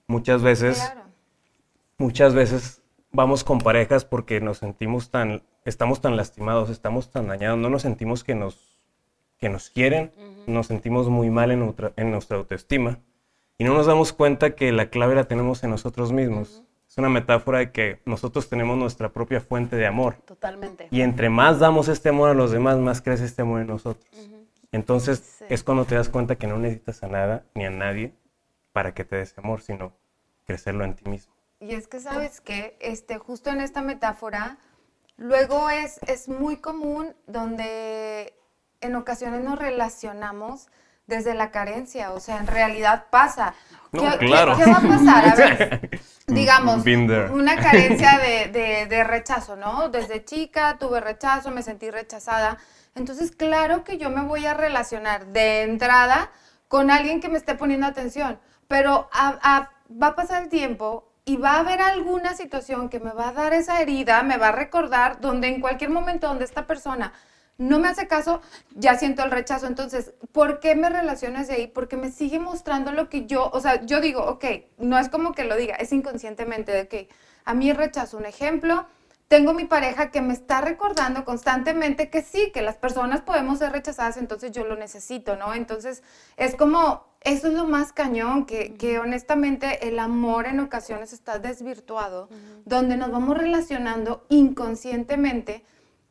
Speaker 3: Muchas veces,
Speaker 1: Claro.
Speaker 3: muchas veces vamos con parejas porque nos sentimos tan, estamos tan lastimados, estamos tan dañados, no nos sentimos que nos, que nos quieren, nos sentimos muy mal en nuestra, en nuestra autoestima y no nos damos cuenta que la clave la tenemos en nosotros mismos. Es una metáfora de que nosotros tenemos nuestra propia fuente de amor.
Speaker 2: Totalmente.
Speaker 3: Y entre más damos este amor a los demás, más crece este amor en nosotros. Entonces
Speaker 1: Sí.
Speaker 3: es cuando te das cuenta que no necesitas a nada ni a nadie para que te des amor, sino crecerlo en ti mismo.
Speaker 1: Y es que, ¿sabes qué? Este, justo en esta metáfora, luego es, es muy común donde en ocasiones nos relacionamos desde la carencia, o sea, en realidad pasa.
Speaker 3: No,
Speaker 1: ¿Qué, qué-
Speaker 3: claro.
Speaker 1: qué va a pasar? A ver, (laughs) digamos,
Speaker 3: Been there.
Speaker 1: una carencia (laughs) de, de- de rechazo, ¿no? Desde chica tuve rechazo, me sentí rechazada. Entonces, claro que yo me voy a relacionar de entrada con alguien que me esté poniendo atención, pero a- a- va a pasar el tiempo y va a haber alguna situación que me va a dar esa herida, me va a recordar donde en cualquier momento donde esta persona no me hace caso, ya siento el rechazo. Entonces, ¿por qué me relaciono desde ahí? Porque me sigue mostrando lo que yo, o sea, yo digo, ok, no es como que lo diga, es inconscientemente de que a mí rechazo, un ejemplo, tengo mi pareja que me está recordando constantemente que sí, que las personas podemos ser rechazadas, entonces yo lo necesito, ¿no? Entonces, es como, eso es lo más cañón, que, que honestamente el amor en ocasiones está desvirtuado, donde nos vamos relacionando inconscientemente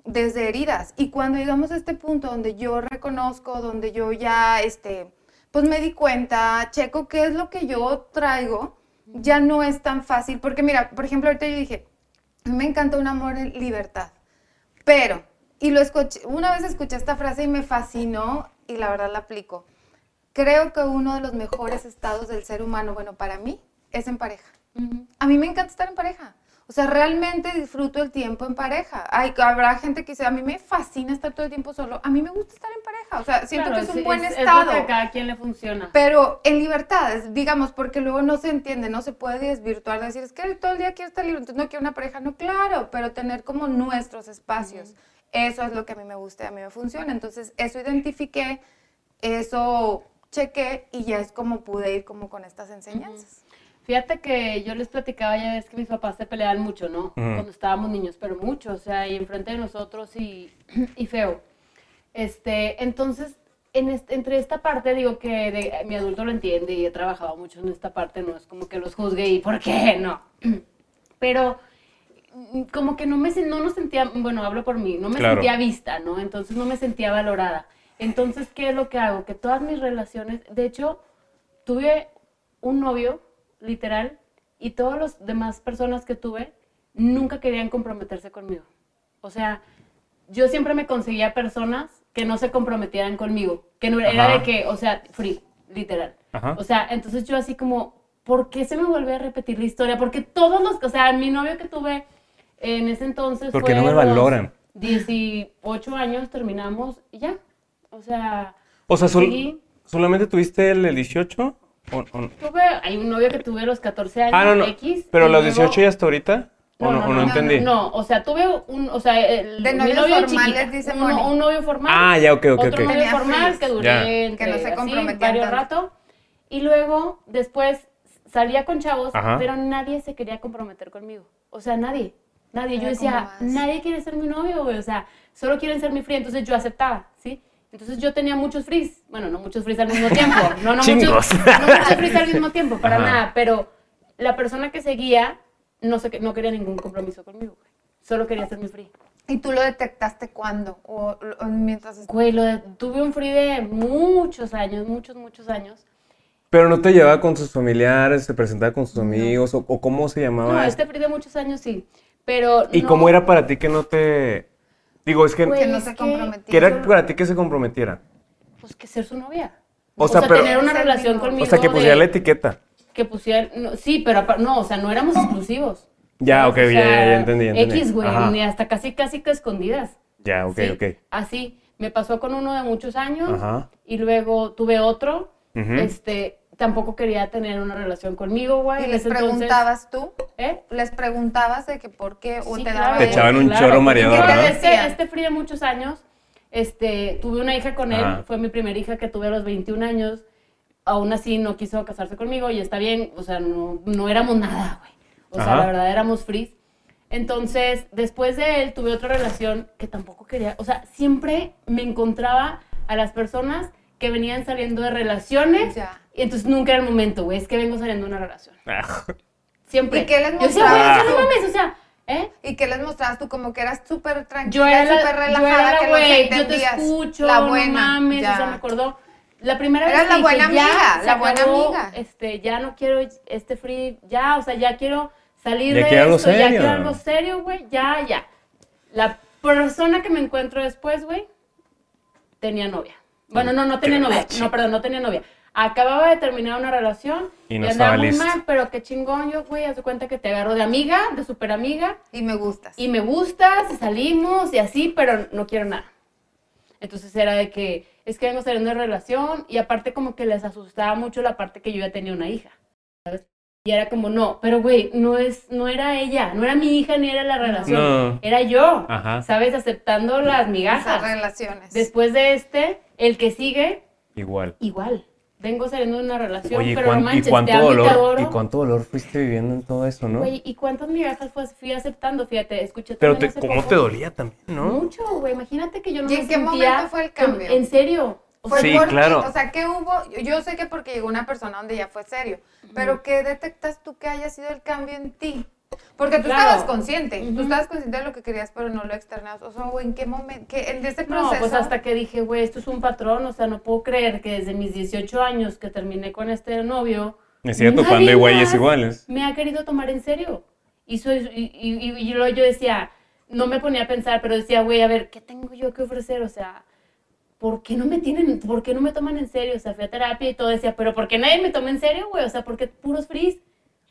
Speaker 1: desde heridas. Y cuando llegamos a este punto donde yo reconozco, donde yo ya, este, pues me di cuenta, checo qué es lo que yo traigo, ya no es tan fácil. Porque mira, por ejemplo, ahorita yo dije, me encanta un amor en libertad. Pero, y lo escuché, una vez escuché esta frase y me fascinó y la verdad la aplico. Creo que uno de los mejores estados del ser humano, bueno, para mí, es en pareja. A mí me encanta estar en pareja. O sea, realmente disfruto el tiempo en pareja. Hay, habrá gente que dice, a mí me fascina estar todo el tiempo solo. A mí me gusta estar en pareja. O sea, siento
Speaker 2: Claro,
Speaker 1: que es un buen
Speaker 2: es,
Speaker 1: estado.
Speaker 2: Es lo que a cada quien le funciona.
Speaker 1: Pero en libertad, es- digamos, porque luego no se entiende, no se puede desvirtuar, decir, es que todo el día quiero estar libre, entonces no quiero una pareja. No, claro, pero tener como nuestros espacios. Eso es lo que a mí me gusta y a mí me funciona. Entonces, eso identifiqué, eso chequé y ya es como pude ir como con estas enseñanzas.
Speaker 2: Fíjate que yo les platicaba ya ves que mis papás se peleaban mucho, ¿no? Cuando estábamos niños, pero mucho, o sea, y enfrente de nosotros y, (clears throat) y feo. Este, entonces, en este- entre esta parte, digo que de- mi adulto lo entiende y he trabajado mucho en esta parte, no es como que los juzgue y ¿por qué? No. (clears throat) Pero mm, como que no me no nos sentía, bueno, hablo por mí, no me
Speaker 3: Claro.
Speaker 2: sentía vista, ¿no? Entonces no me sentía valorada. Entonces, ¿qué es lo que hago? Que todas mis relaciones, de hecho, tuve un novio, literal, y todas las demás personas que tuve nunca querían comprometerse conmigo. O sea, yo siempre me conseguía personas que no se comprometieran conmigo, que no era de que, o sea, free, literal.
Speaker 3: Ajá.
Speaker 2: O sea, entonces yo así como, ¿por qué se me vuelve a repetir la historia? Porque todos los, o sea, mi novio que tuve en ese entonces
Speaker 3: Porque
Speaker 2: fue
Speaker 3: no me valoran.
Speaker 2: 18 años terminamos y ya. O sea,
Speaker 3: O sea, sol-
Speaker 2: Sí.
Speaker 3: ¿solamente tuviste el, el 18? ¿O- o no?
Speaker 2: tuve, hay un novio que tuve a los 14 años,
Speaker 3: Ah, no, no.
Speaker 2: X.
Speaker 3: ¿Pero los
Speaker 2: luego-
Speaker 3: 18 y hasta ahorita? ¿O no, o no
Speaker 1: no,
Speaker 3: entendí?
Speaker 2: No, o sea, tuve un, o sea, el,
Speaker 1: De novios
Speaker 2: novio
Speaker 1: formales,
Speaker 2: chiquita,
Speaker 1: dice
Speaker 2: un,
Speaker 1: Moni.
Speaker 2: un novio formal.
Speaker 3: Ah, ya, ok, ok,
Speaker 2: otro
Speaker 3: ok.
Speaker 2: novio
Speaker 1: Tenía
Speaker 2: formal que duré entre,
Speaker 1: Que no se
Speaker 2: así,
Speaker 1: comprometían
Speaker 2: varios
Speaker 1: tanto.
Speaker 2: rato. Y luego, después, salía con chavos,
Speaker 3: Ajá.
Speaker 2: pero nadie se quería comprometer conmigo. O sea, nadie. Nadie. Yo decía, nadie quiere ser mi novio, güey. O sea, solo quieren ser mi free. Entonces yo aceptaba, ¿sí? Entonces yo tenía muchos frees. Bueno, no muchos frees al mismo tiempo. (laughs) No, no muchos, no muchos frees al mismo tiempo, para
Speaker 3: Ajá.
Speaker 2: nada. Pero la persona que seguía no, se, no quería ningún compromiso conmigo, güey. Solo quería ser mi free.
Speaker 1: ¿Y tú lo detectaste cuándo? ¿O, o mientras
Speaker 2: Güey, lo de- tuve un free de muchos años, muchos, muchos años.
Speaker 3: ¿Pero no te llevaba con sus familiares, se presentaba con sus amigos? ¿O, o cómo se llamaba?
Speaker 2: No, este free de muchos años sí. Pero.
Speaker 3: ¿Y
Speaker 2: no-
Speaker 3: cómo era para ti que no te... Digo, es que...
Speaker 2: Güey,
Speaker 1: que no
Speaker 2: es
Speaker 1: se comprometía?
Speaker 3: ¿Qué era para ti que se comprometiera?
Speaker 2: pues que ser su novia.
Speaker 3: O sea, pero-
Speaker 2: tener una relación conmigo.
Speaker 3: O sea, que pusiera
Speaker 2: de-
Speaker 3: la etiqueta.
Speaker 2: que pusiera, no, sí, pero no, o sea, no éramos exclusivos.
Speaker 3: Ya, ok, ya, ya, ya entendí, ya entendí.
Speaker 2: X, güey,
Speaker 3: Ajá.
Speaker 2: ni hasta casi, casi que escondidas.
Speaker 3: Ya, ok,
Speaker 2: ¿sí?
Speaker 3: ok.
Speaker 2: Así, me pasó con uno de muchos años
Speaker 3: Ajá.
Speaker 2: y luego tuve otro,
Speaker 3: Ujú.
Speaker 2: este, tampoco quería tener una relación conmigo, güey.
Speaker 1: ¿Y les
Speaker 2: entonces-
Speaker 1: preguntabas tú?
Speaker 2: ¿Eh?
Speaker 1: ¿Les preguntabas de que por qué? ¿O
Speaker 2: Sí,
Speaker 1: te
Speaker 2: claro,
Speaker 1: daba
Speaker 3: Te echaban un choro mareador.
Speaker 2: Este, este frío de muchos años, este, tuve una hija con él,
Speaker 3: Ajá.
Speaker 2: fue mi primera hija que tuve a los 21 años, aún así no quiso casarse conmigo y está bien, o sea, no, no éramos nada, güey. O sea, la verdad éramos frizz. Entonces, después de él tuve otra relación que tampoco quería, o sea, siempre me encontraba a las personas que venían saliendo de relaciones
Speaker 1: Ya.
Speaker 2: Y entonces nunca era el momento, güey, es que vengo saliendo de una relación.
Speaker 3: Ah,
Speaker 2: Siempre.
Speaker 1: ¿Y qué les
Speaker 2: Yo decía, güey,
Speaker 1: mostrabas
Speaker 2: o sea, no mames, o sea, ¿eh?
Speaker 1: ¿Y qué les mostrabas tú? Como que eras súper
Speaker 2: Yo
Speaker 1: tranquila,
Speaker 2: era, la-
Speaker 1: súper
Speaker 2: yo
Speaker 1: relajada,
Speaker 2: era la
Speaker 1: que
Speaker 2: yo te escucho,
Speaker 1: la
Speaker 2: no
Speaker 1: buena,
Speaker 2: mames,
Speaker 1: ya.
Speaker 2: o sea, me acordó. La primera
Speaker 1: Eras
Speaker 2: vez
Speaker 1: la
Speaker 2: que
Speaker 1: buena
Speaker 2: dije,
Speaker 1: amiga, la buena
Speaker 2: acabó,
Speaker 1: amiga.
Speaker 2: Este, ya no quiero este free, ya, o sea, ya quiero salir
Speaker 3: Ya
Speaker 2: de
Speaker 3: quiero algo
Speaker 2: esto, ya quiero algo serio, güey, ya, ya. La persona que me encuentro después, güey, tenía novia. Bueno, no, no tenía novia, no, perdón, no tenía novia. Acababa de terminar una relación
Speaker 3: Y no
Speaker 2: andaba
Speaker 3: estaba
Speaker 2: muy
Speaker 3: listo.
Speaker 2: mal, pero qué chingón yo, güey, haz de cuenta que te agarro de amiga, de super amiga,
Speaker 1: Y me gustas.
Speaker 2: y me gustas y salimos y así, pero no quiero nada. Entonces era de que es que vengo saliendo de relación y aparte como que les asustaba mucho la parte que yo ya tenía una hija. ¿sabes? Y era como, no, pero güey, no es, no era ella, no era mi hija ni era la relación,
Speaker 3: No.
Speaker 2: era yo,
Speaker 3: Ajá.
Speaker 2: ¿sabes? Aceptando las
Speaker 1: Esas
Speaker 2: migajas.
Speaker 1: relaciones.
Speaker 2: Después de este, el que sigue,
Speaker 3: Igual.
Speaker 2: igual. Vengo saliendo de una relación,
Speaker 3: Oye, ¿y,
Speaker 2: pero
Speaker 3: cuán-
Speaker 2: no manches,
Speaker 3: y cuánto
Speaker 2: te amo y te
Speaker 3: dolor,
Speaker 2: adoro.
Speaker 3: y cuánto dolor fuiste viviendo en todo eso, ¿no?
Speaker 2: Güey, ¿y cuántas migajas fui aceptando? Fíjate, escuché
Speaker 3: Pero te, cómo
Speaker 2: poco-
Speaker 3: te dolía también, ¿no?
Speaker 2: Mucho, güey. Imagínate que yo no
Speaker 1: ¿Y
Speaker 2: me
Speaker 1: en qué
Speaker 2: sentía
Speaker 1: momento fue el cambio?
Speaker 2: En serio. O sea,
Speaker 3: Sí,
Speaker 1: por ti,
Speaker 3: claro.
Speaker 1: O sea, ¿qué hubo? Yo- Yo sé que porque llegó una persona donde ya fue serio, pero ¿qué detectas tú que haya sido el cambio en ti? Porque tú
Speaker 2: Claro.
Speaker 1: estabas consciente, tú
Speaker 2: Ujú.
Speaker 1: estabas consciente de lo que querías, pero no lo externabas. O sea, ¿en qué momento? ¿Qué, en ese
Speaker 2: no,
Speaker 1: proceso?
Speaker 2: pues hasta que dije, güey, esto es un patrón. O sea, no puedo creer que desde mis 18 años que terminé con este novio.
Speaker 3: Me sigue
Speaker 2: nadie
Speaker 3: topando de güeyes iguales.
Speaker 2: Me ha querido tomar en serio. Y, soy, y, y- y- y luego yo decía, no me ponía a pensar, pero decía, güey, a ver, ¿qué tengo yo que ofrecer? O sea, ¿por qué no me tienen, por qué no me toman en serio? O sea, fui a terapia y todo decía, pero ¿por qué nadie me toma en serio, güey? O sea, porque puros frizz.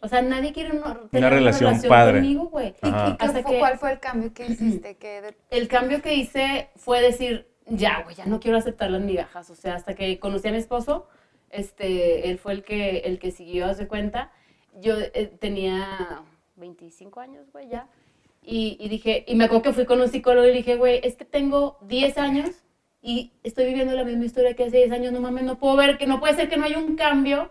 Speaker 2: O sea, nadie quiere una, tener
Speaker 3: relación padre.
Speaker 1: ¿Y,
Speaker 2: conmigo, güey.
Speaker 1: y qué
Speaker 2: Hasta
Speaker 1: fue-
Speaker 2: que-
Speaker 1: cuál fue el cambio que hiciste? Que de-
Speaker 2: El cambio que hice fue decir, ya, güey, ya no quiero aceptar las migajas. O sea, hasta que conocí a mi esposo, este, él fue el que, el que siguió, hace cuenta. Yo eh, tenía 25 años, güey, ya. Y, y dije, y me acuerdo que fui con un psicólogo y le dije, güey, es que tengo 10 años y estoy viviendo la misma historia que hace 10 años, no mames, no puedo ver que no puede ser que no haya un cambio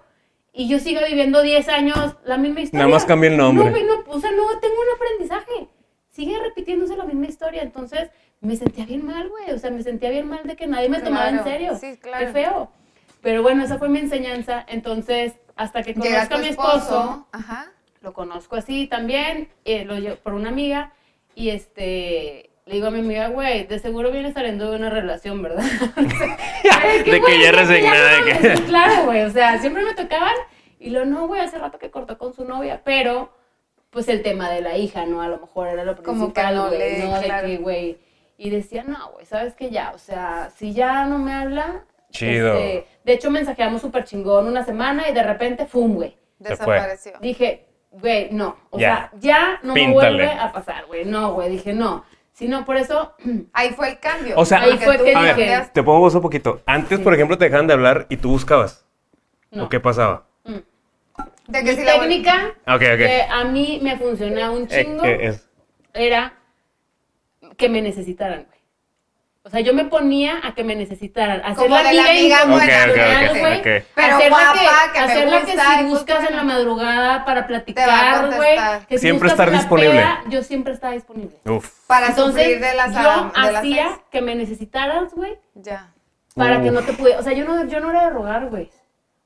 Speaker 2: y yo siga viviendo 10 años la misma historia.
Speaker 3: Nada más cambia el nombre.
Speaker 2: No, güey, no, o sea, no tengo un aprendizaje. Sigue repitiéndose la misma historia. Entonces, me sentía bien mal, güey. O sea, me sentía bien mal de que nadie me tomaba en serio.
Speaker 1: sí, claro.
Speaker 2: Qué feo. Pero bueno, esa fue mi enseñanza. Entonces, hasta que conozco a mi esposo,
Speaker 1: Ajá.
Speaker 2: lo conozco así también, eh, lo por una amiga, y este, le digo a mi amiga, güey, de seguro vienes saliendo de una relación, ¿verdad? Qué
Speaker 3: De que
Speaker 2: güey,
Speaker 3: ya
Speaker 2: no
Speaker 3: resignada, de
Speaker 2: mames,
Speaker 3: que-
Speaker 2: Claro, güey, o sea, siempre me tocaban, y lo no, güey, hace rato que cortó con su novia, pero, pues el tema de la hija, ¿no? A lo mejor era lo
Speaker 1: Como
Speaker 2: principal,
Speaker 1: que no
Speaker 2: güey,
Speaker 1: le-
Speaker 2: ¿no?
Speaker 1: claro.
Speaker 2: De que, güey, y decía, no, güey, ¿sabes qué? Ya, o sea, si ya no me habla...
Speaker 3: Chido.
Speaker 2: este, de hecho, mensajeamos súper chingón una semana y de repente, ¡fum, güey!
Speaker 1: Desapareció.
Speaker 2: Dije, güey, no. O
Speaker 3: Ya.
Speaker 2: sea, ya no
Speaker 3: Píntale.
Speaker 2: me vuelve a pasar, güey. No, güey. Dije, no. Si no, por eso, (clears throat)
Speaker 1: Ahí fue el cambio.
Speaker 3: O sea,
Speaker 2: Ahí fue
Speaker 1: tú
Speaker 2: que
Speaker 3: A
Speaker 2: dije-
Speaker 3: te pongo vos un poquito. Antes, por ejemplo, te dejaban de hablar y tú buscabas.
Speaker 2: no.
Speaker 3: ¿O qué pasaba?
Speaker 2: Mm.
Speaker 1: De que
Speaker 2: Mi
Speaker 1: si la vol-
Speaker 2: técnica
Speaker 3: Ok, ok.
Speaker 2: que a mí me funcionaba un
Speaker 3: Eh,
Speaker 2: chingo
Speaker 3: eh, es-
Speaker 2: era que me necesitaran, güey. O sea, yo me ponía a que me necesitaran. Hacer
Speaker 1: Como
Speaker 2: la
Speaker 1: de la
Speaker 2: amiga
Speaker 1: amiga buena,
Speaker 2: incondicional,
Speaker 3: Ok, ok, ok,
Speaker 2: güey.
Speaker 3: ok.
Speaker 1: Pero
Speaker 2: hacerla
Speaker 1: guapa,
Speaker 2: que,
Speaker 1: que me gusta,
Speaker 2: que si
Speaker 1: justo
Speaker 2: buscas en la madrugada para platicar, güey. si
Speaker 3: Siempre
Speaker 2: buscas
Speaker 3: estar
Speaker 2: en la
Speaker 3: disponible.
Speaker 2: peda, yo siempre estaba disponible.
Speaker 3: Uf.
Speaker 1: para
Speaker 2: Entonces,
Speaker 1: sufrir de las
Speaker 2: yo
Speaker 1: de las
Speaker 2: hacía
Speaker 1: ex.
Speaker 2: que me necesitaras, güey,
Speaker 1: Ya.
Speaker 2: para que no te pudiera. O sea, yo no, yo no era de rogar, güey.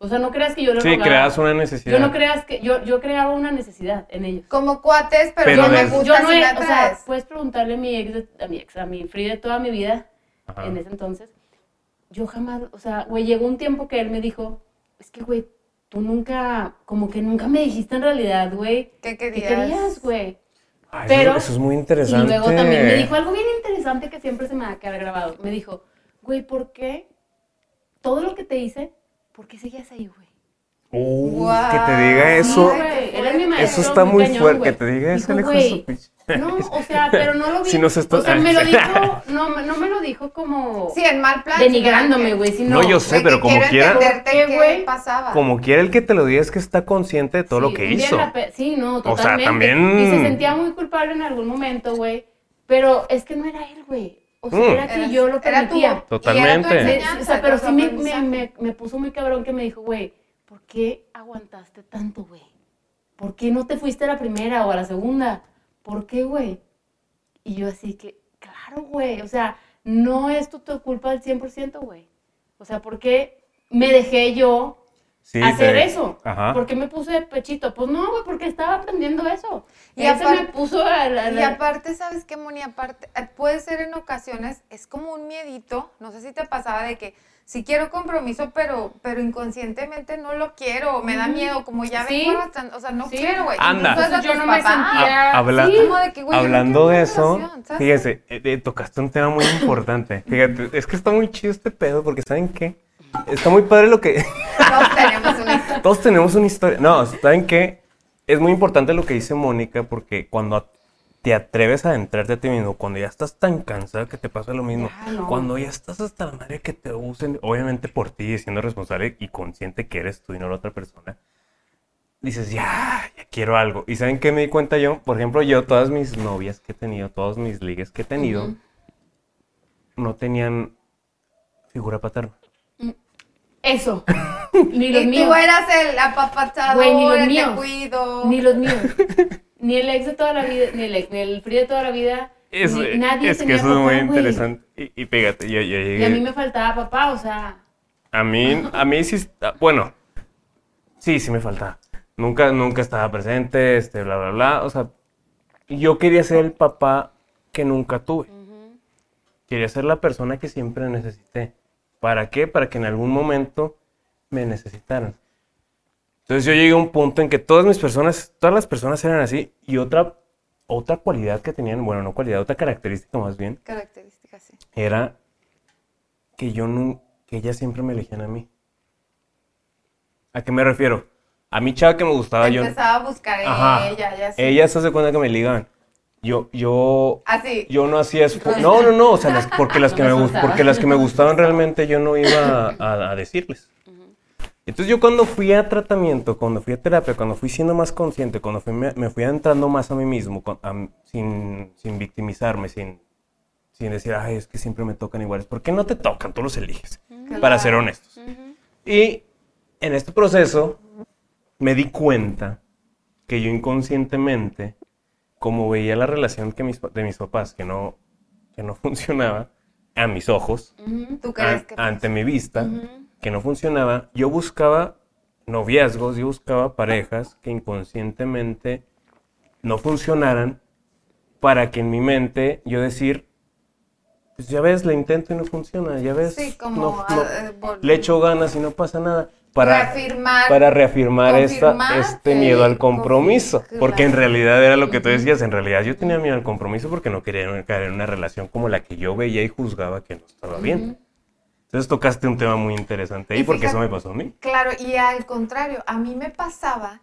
Speaker 2: O sea, no creas que yo le
Speaker 3: Sí,
Speaker 2: rogaba.
Speaker 3: creas una necesidad.
Speaker 2: Yo no creas que. Yo, yo creaba una necesidad en ellos.
Speaker 1: Como cuates, pero,
Speaker 3: Pero
Speaker 1: no me gusta
Speaker 2: yo no
Speaker 1: si
Speaker 2: era- o sea, puedes preguntarle a mi ex, a mi ex, a mi Frida de toda mi vida,
Speaker 3: Ajá.
Speaker 2: en ese entonces. Yo jamás, o sea, güey, llegó un tiempo que él me dijo, es que, güey, tú nunca, como que nunca me dijiste en realidad, güey.
Speaker 1: ¿Qué
Speaker 2: ¿Qué
Speaker 1: querías?
Speaker 2: querías, güey?
Speaker 3: Ay,
Speaker 2: Pero-
Speaker 3: eso, eso es muy
Speaker 2: Y
Speaker 3: interesante.
Speaker 2: luego también me dijo algo bien interesante que siempre se me va a quedar grabado. Me dijo, güey, ¿por qué todo lo que te hice, ¿por qué seguías ahí, güey?
Speaker 3: Uh. Que te diga
Speaker 2: Sí,
Speaker 3: eso.
Speaker 2: güey, él es mi maestro,
Speaker 3: Eso está muy
Speaker 2: cañón,
Speaker 3: fuerte.
Speaker 2: güey.
Speaker 3: Que te diga eso,
Speaker 2: Dijo, güey, No, o sea, pero no lo (laughs) vi.
Speaker 3: Si nos está-
Speaker 2: O sea, me lo dijo, (laughs) no, me- no me lo dijo como
Speaker 1: Sí, en mal plan.
Speaker 2: denigrándome, güey, sino
Speaker 3: No, yo sé, pero como quiera.
Speaker 2: ¿Qué,
Speaker 1: pasaba.
Speaker 3: Como quiera el que te lo diga es que está consciente de todo lo que hizo.
Speaker 2: pe- Sí, no,
Speaker 3: O sea,
Speaker 2: totalmente.
Speaker 3: también-
Speaker 2: Y se sentía muy culpable en algún momento, güey. Pero es que no era él, güey. O sea,
Speaker 3: Mm.
Speaker 2: era que
Speaker 1: Era-
Speaker 2: yo lo
Speaker 1: era tu-
Speaker 2: permitía.
Speaker 3: Totalmente.
Speaker 2: Me- o sea, pero sí me, me, me puso muy cabrón que me dijo, güey, ¿por qué aguantaste tanto, güey? ¿Por qué no te fuiste a la primera o a la segunda? ¿Por qué, güey? Y yo así que, claro, güey, o sea, no es tu, tu culpa al 100%, güey. O sea, ¿por qué me dejé yo
Speaker 3: Sí,
Speaker 2: hacer
Speaker 3: te-
Speaker 2: eso?
Speaker 3: Ajá.
Speaker 2: ¿Por qué me puse de pechito? Pues no, güey, porque estaba aprendiendo eso.
Speaker 1: Y
Speaker 2: Y
Speaker 1: aparte-
Speaker 2: me puso a la...
Speaker 1: Y
Speaker 2: la-
Speaker 1: aparte, ¿sabes qué, Moni? Aparte, eh, puede ser en ocasiones, es como un miedito, no sé si te pasaba de que si quiero compromiso, pero, pero inconscientemente no lo quiero, me da miedo, como ya
Speaker 2: Sí.
Speaker 1: vengo arrastrando, o sea, no
Speaker 2: Sí.
Speaker 1: quiero, güey.
Speaker 3: Anda.
Speaker 2: Yo no me sentía-
Speaker 3: Ah, habla-
Speaker 1: Sí, como de que, güey, yo no
Speaker 3: Hablando de eso, fíjese, eh, eh, tocaste un tema muy importante. Fíjate, es que está muy chido este pedo porque ¿saben qué? Está muy padre lo que...
Speaker 1: Todos tenemos una (laughs) historia.
Speaker 3: Todos tenemos una historia. No, ¿saben qué? Es muy importante lo que dice Mónica porque cuando te atreves a adentrarte a ti mismo, cuando ya estás tan cansada que te pasa lo mismo,
Speaker 2: no.
Speaker 3: cuando ya estás hasta la madre que te usen, obviamente por ti, siendo responsable y consciente que eres tú y no la otra persona, dices, ya, ya quiero algo. ¿Y saben qué me di cuenta yo? Por ejemplo, yo, todas mis novias que he tenido, todos mis ligues que he tenido, no tenían figura paterna.
Speaker 2: Eso. (laughs) Ni los
Speaker 1: Y
Speaker 2: míos.
Speaker 1: tú eras el apapachador,
Speaker 2: Güey, ni los
Speaker 1: el
Speaker 2: míos.
Speaker 1: te cuido.
Speaker 2: Ni los míos. (laughs) Ni el ex de toda la vida, ni el ex, ni el free de toda la vida.
Speaker 3: Es,
Speaker 2: ni- nadie
Speaker 3: es que eso es muy
Speaker 2: güey.
Speaker 3: interesante. Y, y fíjate, yo, yo llegué...
Speaker 2: Y a mí me faltaba papá, o sea.
Speaker 3: A mí, a mí sí, está- bueno, sí, sí me faltaba. Nunca, nunca estaba presente, este, bla, bla, bla. O sea, yo quería ser el papá que nunca tuve. Quería ser la persona que siempre necesité. ¿Para qué? Para que en algún momento me necesitaran. Entonces yo llegué a un punto en que todas mis personas, todas las personas eran así. Y otra, otra cualidad que tenían, bueno, no cualidad, otra característica más bien,
Speaker 1: Características, sí.
Speaker 3: era que yo no, que ellas siempre me elegían a mí. ¿A qué me refiero? A mi chava que me gustaba yo.
Speaker 1: Empezaba a buscar
Speaker 3: Ajá.
Speaker 1: ella, ya sí.
Speaker 3: Ellas se hace cuenta que me ligaban. Yo, yo,
Speaker 1: Así.
Speaker 3: yo no hacía esfu- No, no, no. O sea, las- porque las que me
Speaker 2: me
Speaker 3: gust-
Speaker 2: soltaba.
Speaker 3: porque las que me gustaban realmente yo no iba a, a decirles. Entonces yo cuando fui a tratamiento, cuando fui a terapia, cuando fui siendo más consciente, cuando fui- me, me fui adentrando más a mí mismo, con- a- sin, sin victimizarme, sin, sin decir, ay, es que siempre me tocan iguales. ¿Por qué no te tocan? Tú los eliges. Para ser honestos. Y en este proceso me di cuenta que yo inconscientemente, como veía la relación que mis, de mis papás que no, que no (laughs) funcionaba a mis ojos,
Speaker 2: ujú.
Speaker 1: ¿Tú crees
Speaker 3: an-
Speaker 1: que
Speaker 3: ante mi vista, que no funcionaba, yo buscaba noviazgos, yo buscaba parejas que inconscientemente no funcionaran para que en mi mente yo decir, pues ya ves, le intento y no funciona, ya ves,
Speaker 1: Sí, como,
Speaker 3: no- no-
Speaker 1: ah, eh,
Speaker 3: le echo ganas y no pasa nada. Para,
Speaker 1: reafirmar?
Speaker 3: para reafirmar esta, este miedo al compromiso. Porque en realidad era lo que tú decías, en realidad yo tenía miedo al compromiso porque no quería caer en una relación como la que yo veía y juzgaba que no estaba bien. Entonces tocaste un tema muy interesante ahí
Speaker 1: Y
Speaker 3: porque eso me pasó a mí.
Speaker 1: Claro, y al contrario, a mí me pasaba,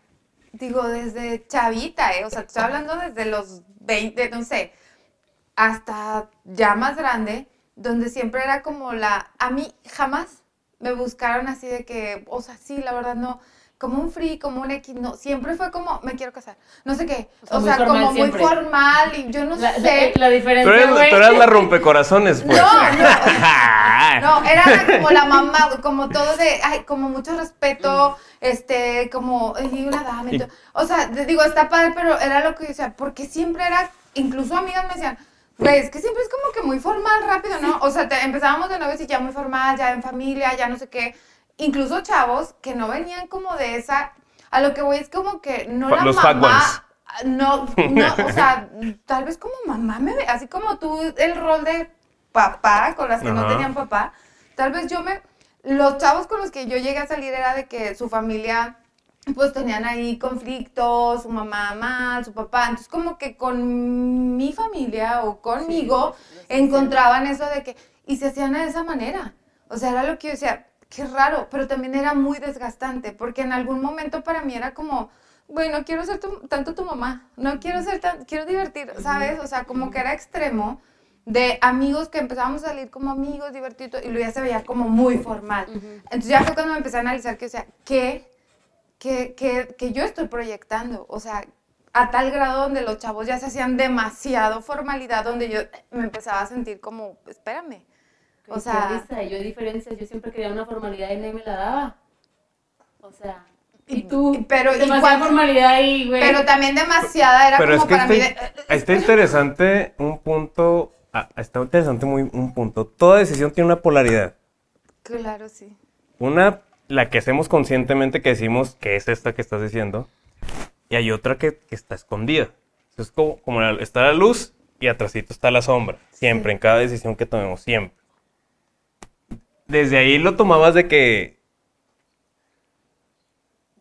Speaker 1: digo, desde chavita, ¿eh? O sea, te estoy hablando desde los 20, no sé, hasta ya más grande, donde siempre era como la... A mí jamás me buscaron así de que, o sea, sí, la verdad no, como un free, como un X, no, siempre fue como, me quiero casar, no sé qué,
Speaker 2: O sea,
Speaker 1: o sea, como
Speaker 2: siempre.
Speaker 1: muy formal y yo no
Speaker 2: La,
Speaker 1: sé.
Speaker 2: la
Speaker 3: Tú
Speaker 2: diferencia,
Speaker 3: eres,
Speaker 2: güey.
Speaker 3: tú eras la rompecorazones, pues.
Speaker 1: No, (laughs) No, era la- como la mamá, como todo de, ay, como mucho respeto, este, como, y una dama, y todo. o sea, digo, está padre, pero era lo que yo decía, porque siempre era, incluso amigas me decían, güey, es que siempre es como que muy formal, rápido, ¿no? O sea, te- empezábamos de novios y ya muy formal, ya en familia, ya no sé qué, incluso chavos que no venían como de esa, a lo que voy es como que no la
Speaker 3: los
Speaker 1: mamá, no, no, o sea, (laughs) tal vez como mamá me ve, así como tú el rol de papá con las que no tenían papá, tal vez yo me, los chavos con los que yo llegué a salir era de que su familia pues tenían ahí conflictos, su mamá mal, su papá, entonces como que con mi familia o conmigo encontraban eso de que, y se hacían de esa manera, o sea, era lo que yo decía, qué raro, pero también era muy desgastante, porque en algún momento para mí era como, bueno, no quiero ser tu- tanto tu mamá, no quiero ser tan, quiero divertir, ¿sabes? O sea, como que era extremo de amigos que empezábamos a salir como amigos, divertidos, y luego ya se veía como muy formal. Entonces ya fue cuando me empecé a analizar que, o sea, ¿qué, qué, qué- qué yo estoy proyectando? O sea, a tal grado donde los chavos ya se hacían demasiado formalidad, donde yo me empezaba a sentir como, espérame. O sea,
Speaker 2: risa, yo diferencias, yo siempre quería una formalidad y nadie me la daba. O sea, y tú,
Speaker 1: pero- y
Speaker 2: demasiada formalidad ahí, güey.
Speaker 1: pero también demasiada era
Speaker 3: Pero es
Speaker 1: como
Speaker 3: que
Speaker 1: para
Speaker 3: está,
Speaker 1: mí de,
Speaker 3: está interesante un punto, ah, está interesante muy un punto. Toda decisión tiene una polaridad.
Speaker 1: Claro, sí.
Speaker 3: Una, la que hacemos conscientemente que decimos que es esta que estás diciendo, y hay otra que, que está escondida. Es como, como la- está la luz y atrásito está la sombra. Siempre, en cada decisión que tomemos, siempre. Desde ahí lo tomabas de que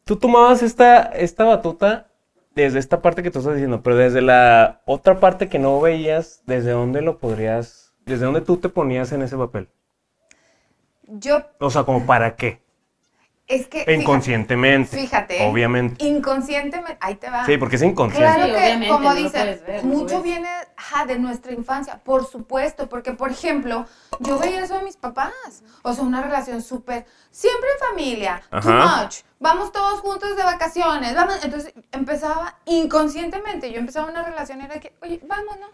Speaker 3: tú tomabas esta, esta batuta desde esta parte que tú estás diciendo, pero desde la otra parte que no veías, ¿desde dónde lo podrías, desde dónde tú te ponías en ese papel?
Speaker 1: Yo,
Speaker 3: O sea, como para qué?
Speaker 1: Es que... fíjate-
Speaker 3: Inconscientemente.
Speaker 1: Fíjate.
Speaker 3: Obviamente.
Speaker 1: Inconscientemente, ahí te va.
Speaker 3: Sí, porque es inconsciente.
Speaker 1: Claro
Speaker 2: Sí,
Speaker 1: que, como
Speaker 2: ver, no
Speaker 1: mucho
Speaker 2: ves.
Speaker 1: viene ajá, de nuestra infancia, por supuesto, porque, por ejemplo, yo veía eso de mis papás, o sea, una relación súper, siempre en familia, too
Speaker 3: Ajá.
Speaker 1: much, vamos todos juntos de vacaciones, vamos, entonces empezaba inconscientemente, yo empezaba una relación y era que, oye, vamos, ¿no?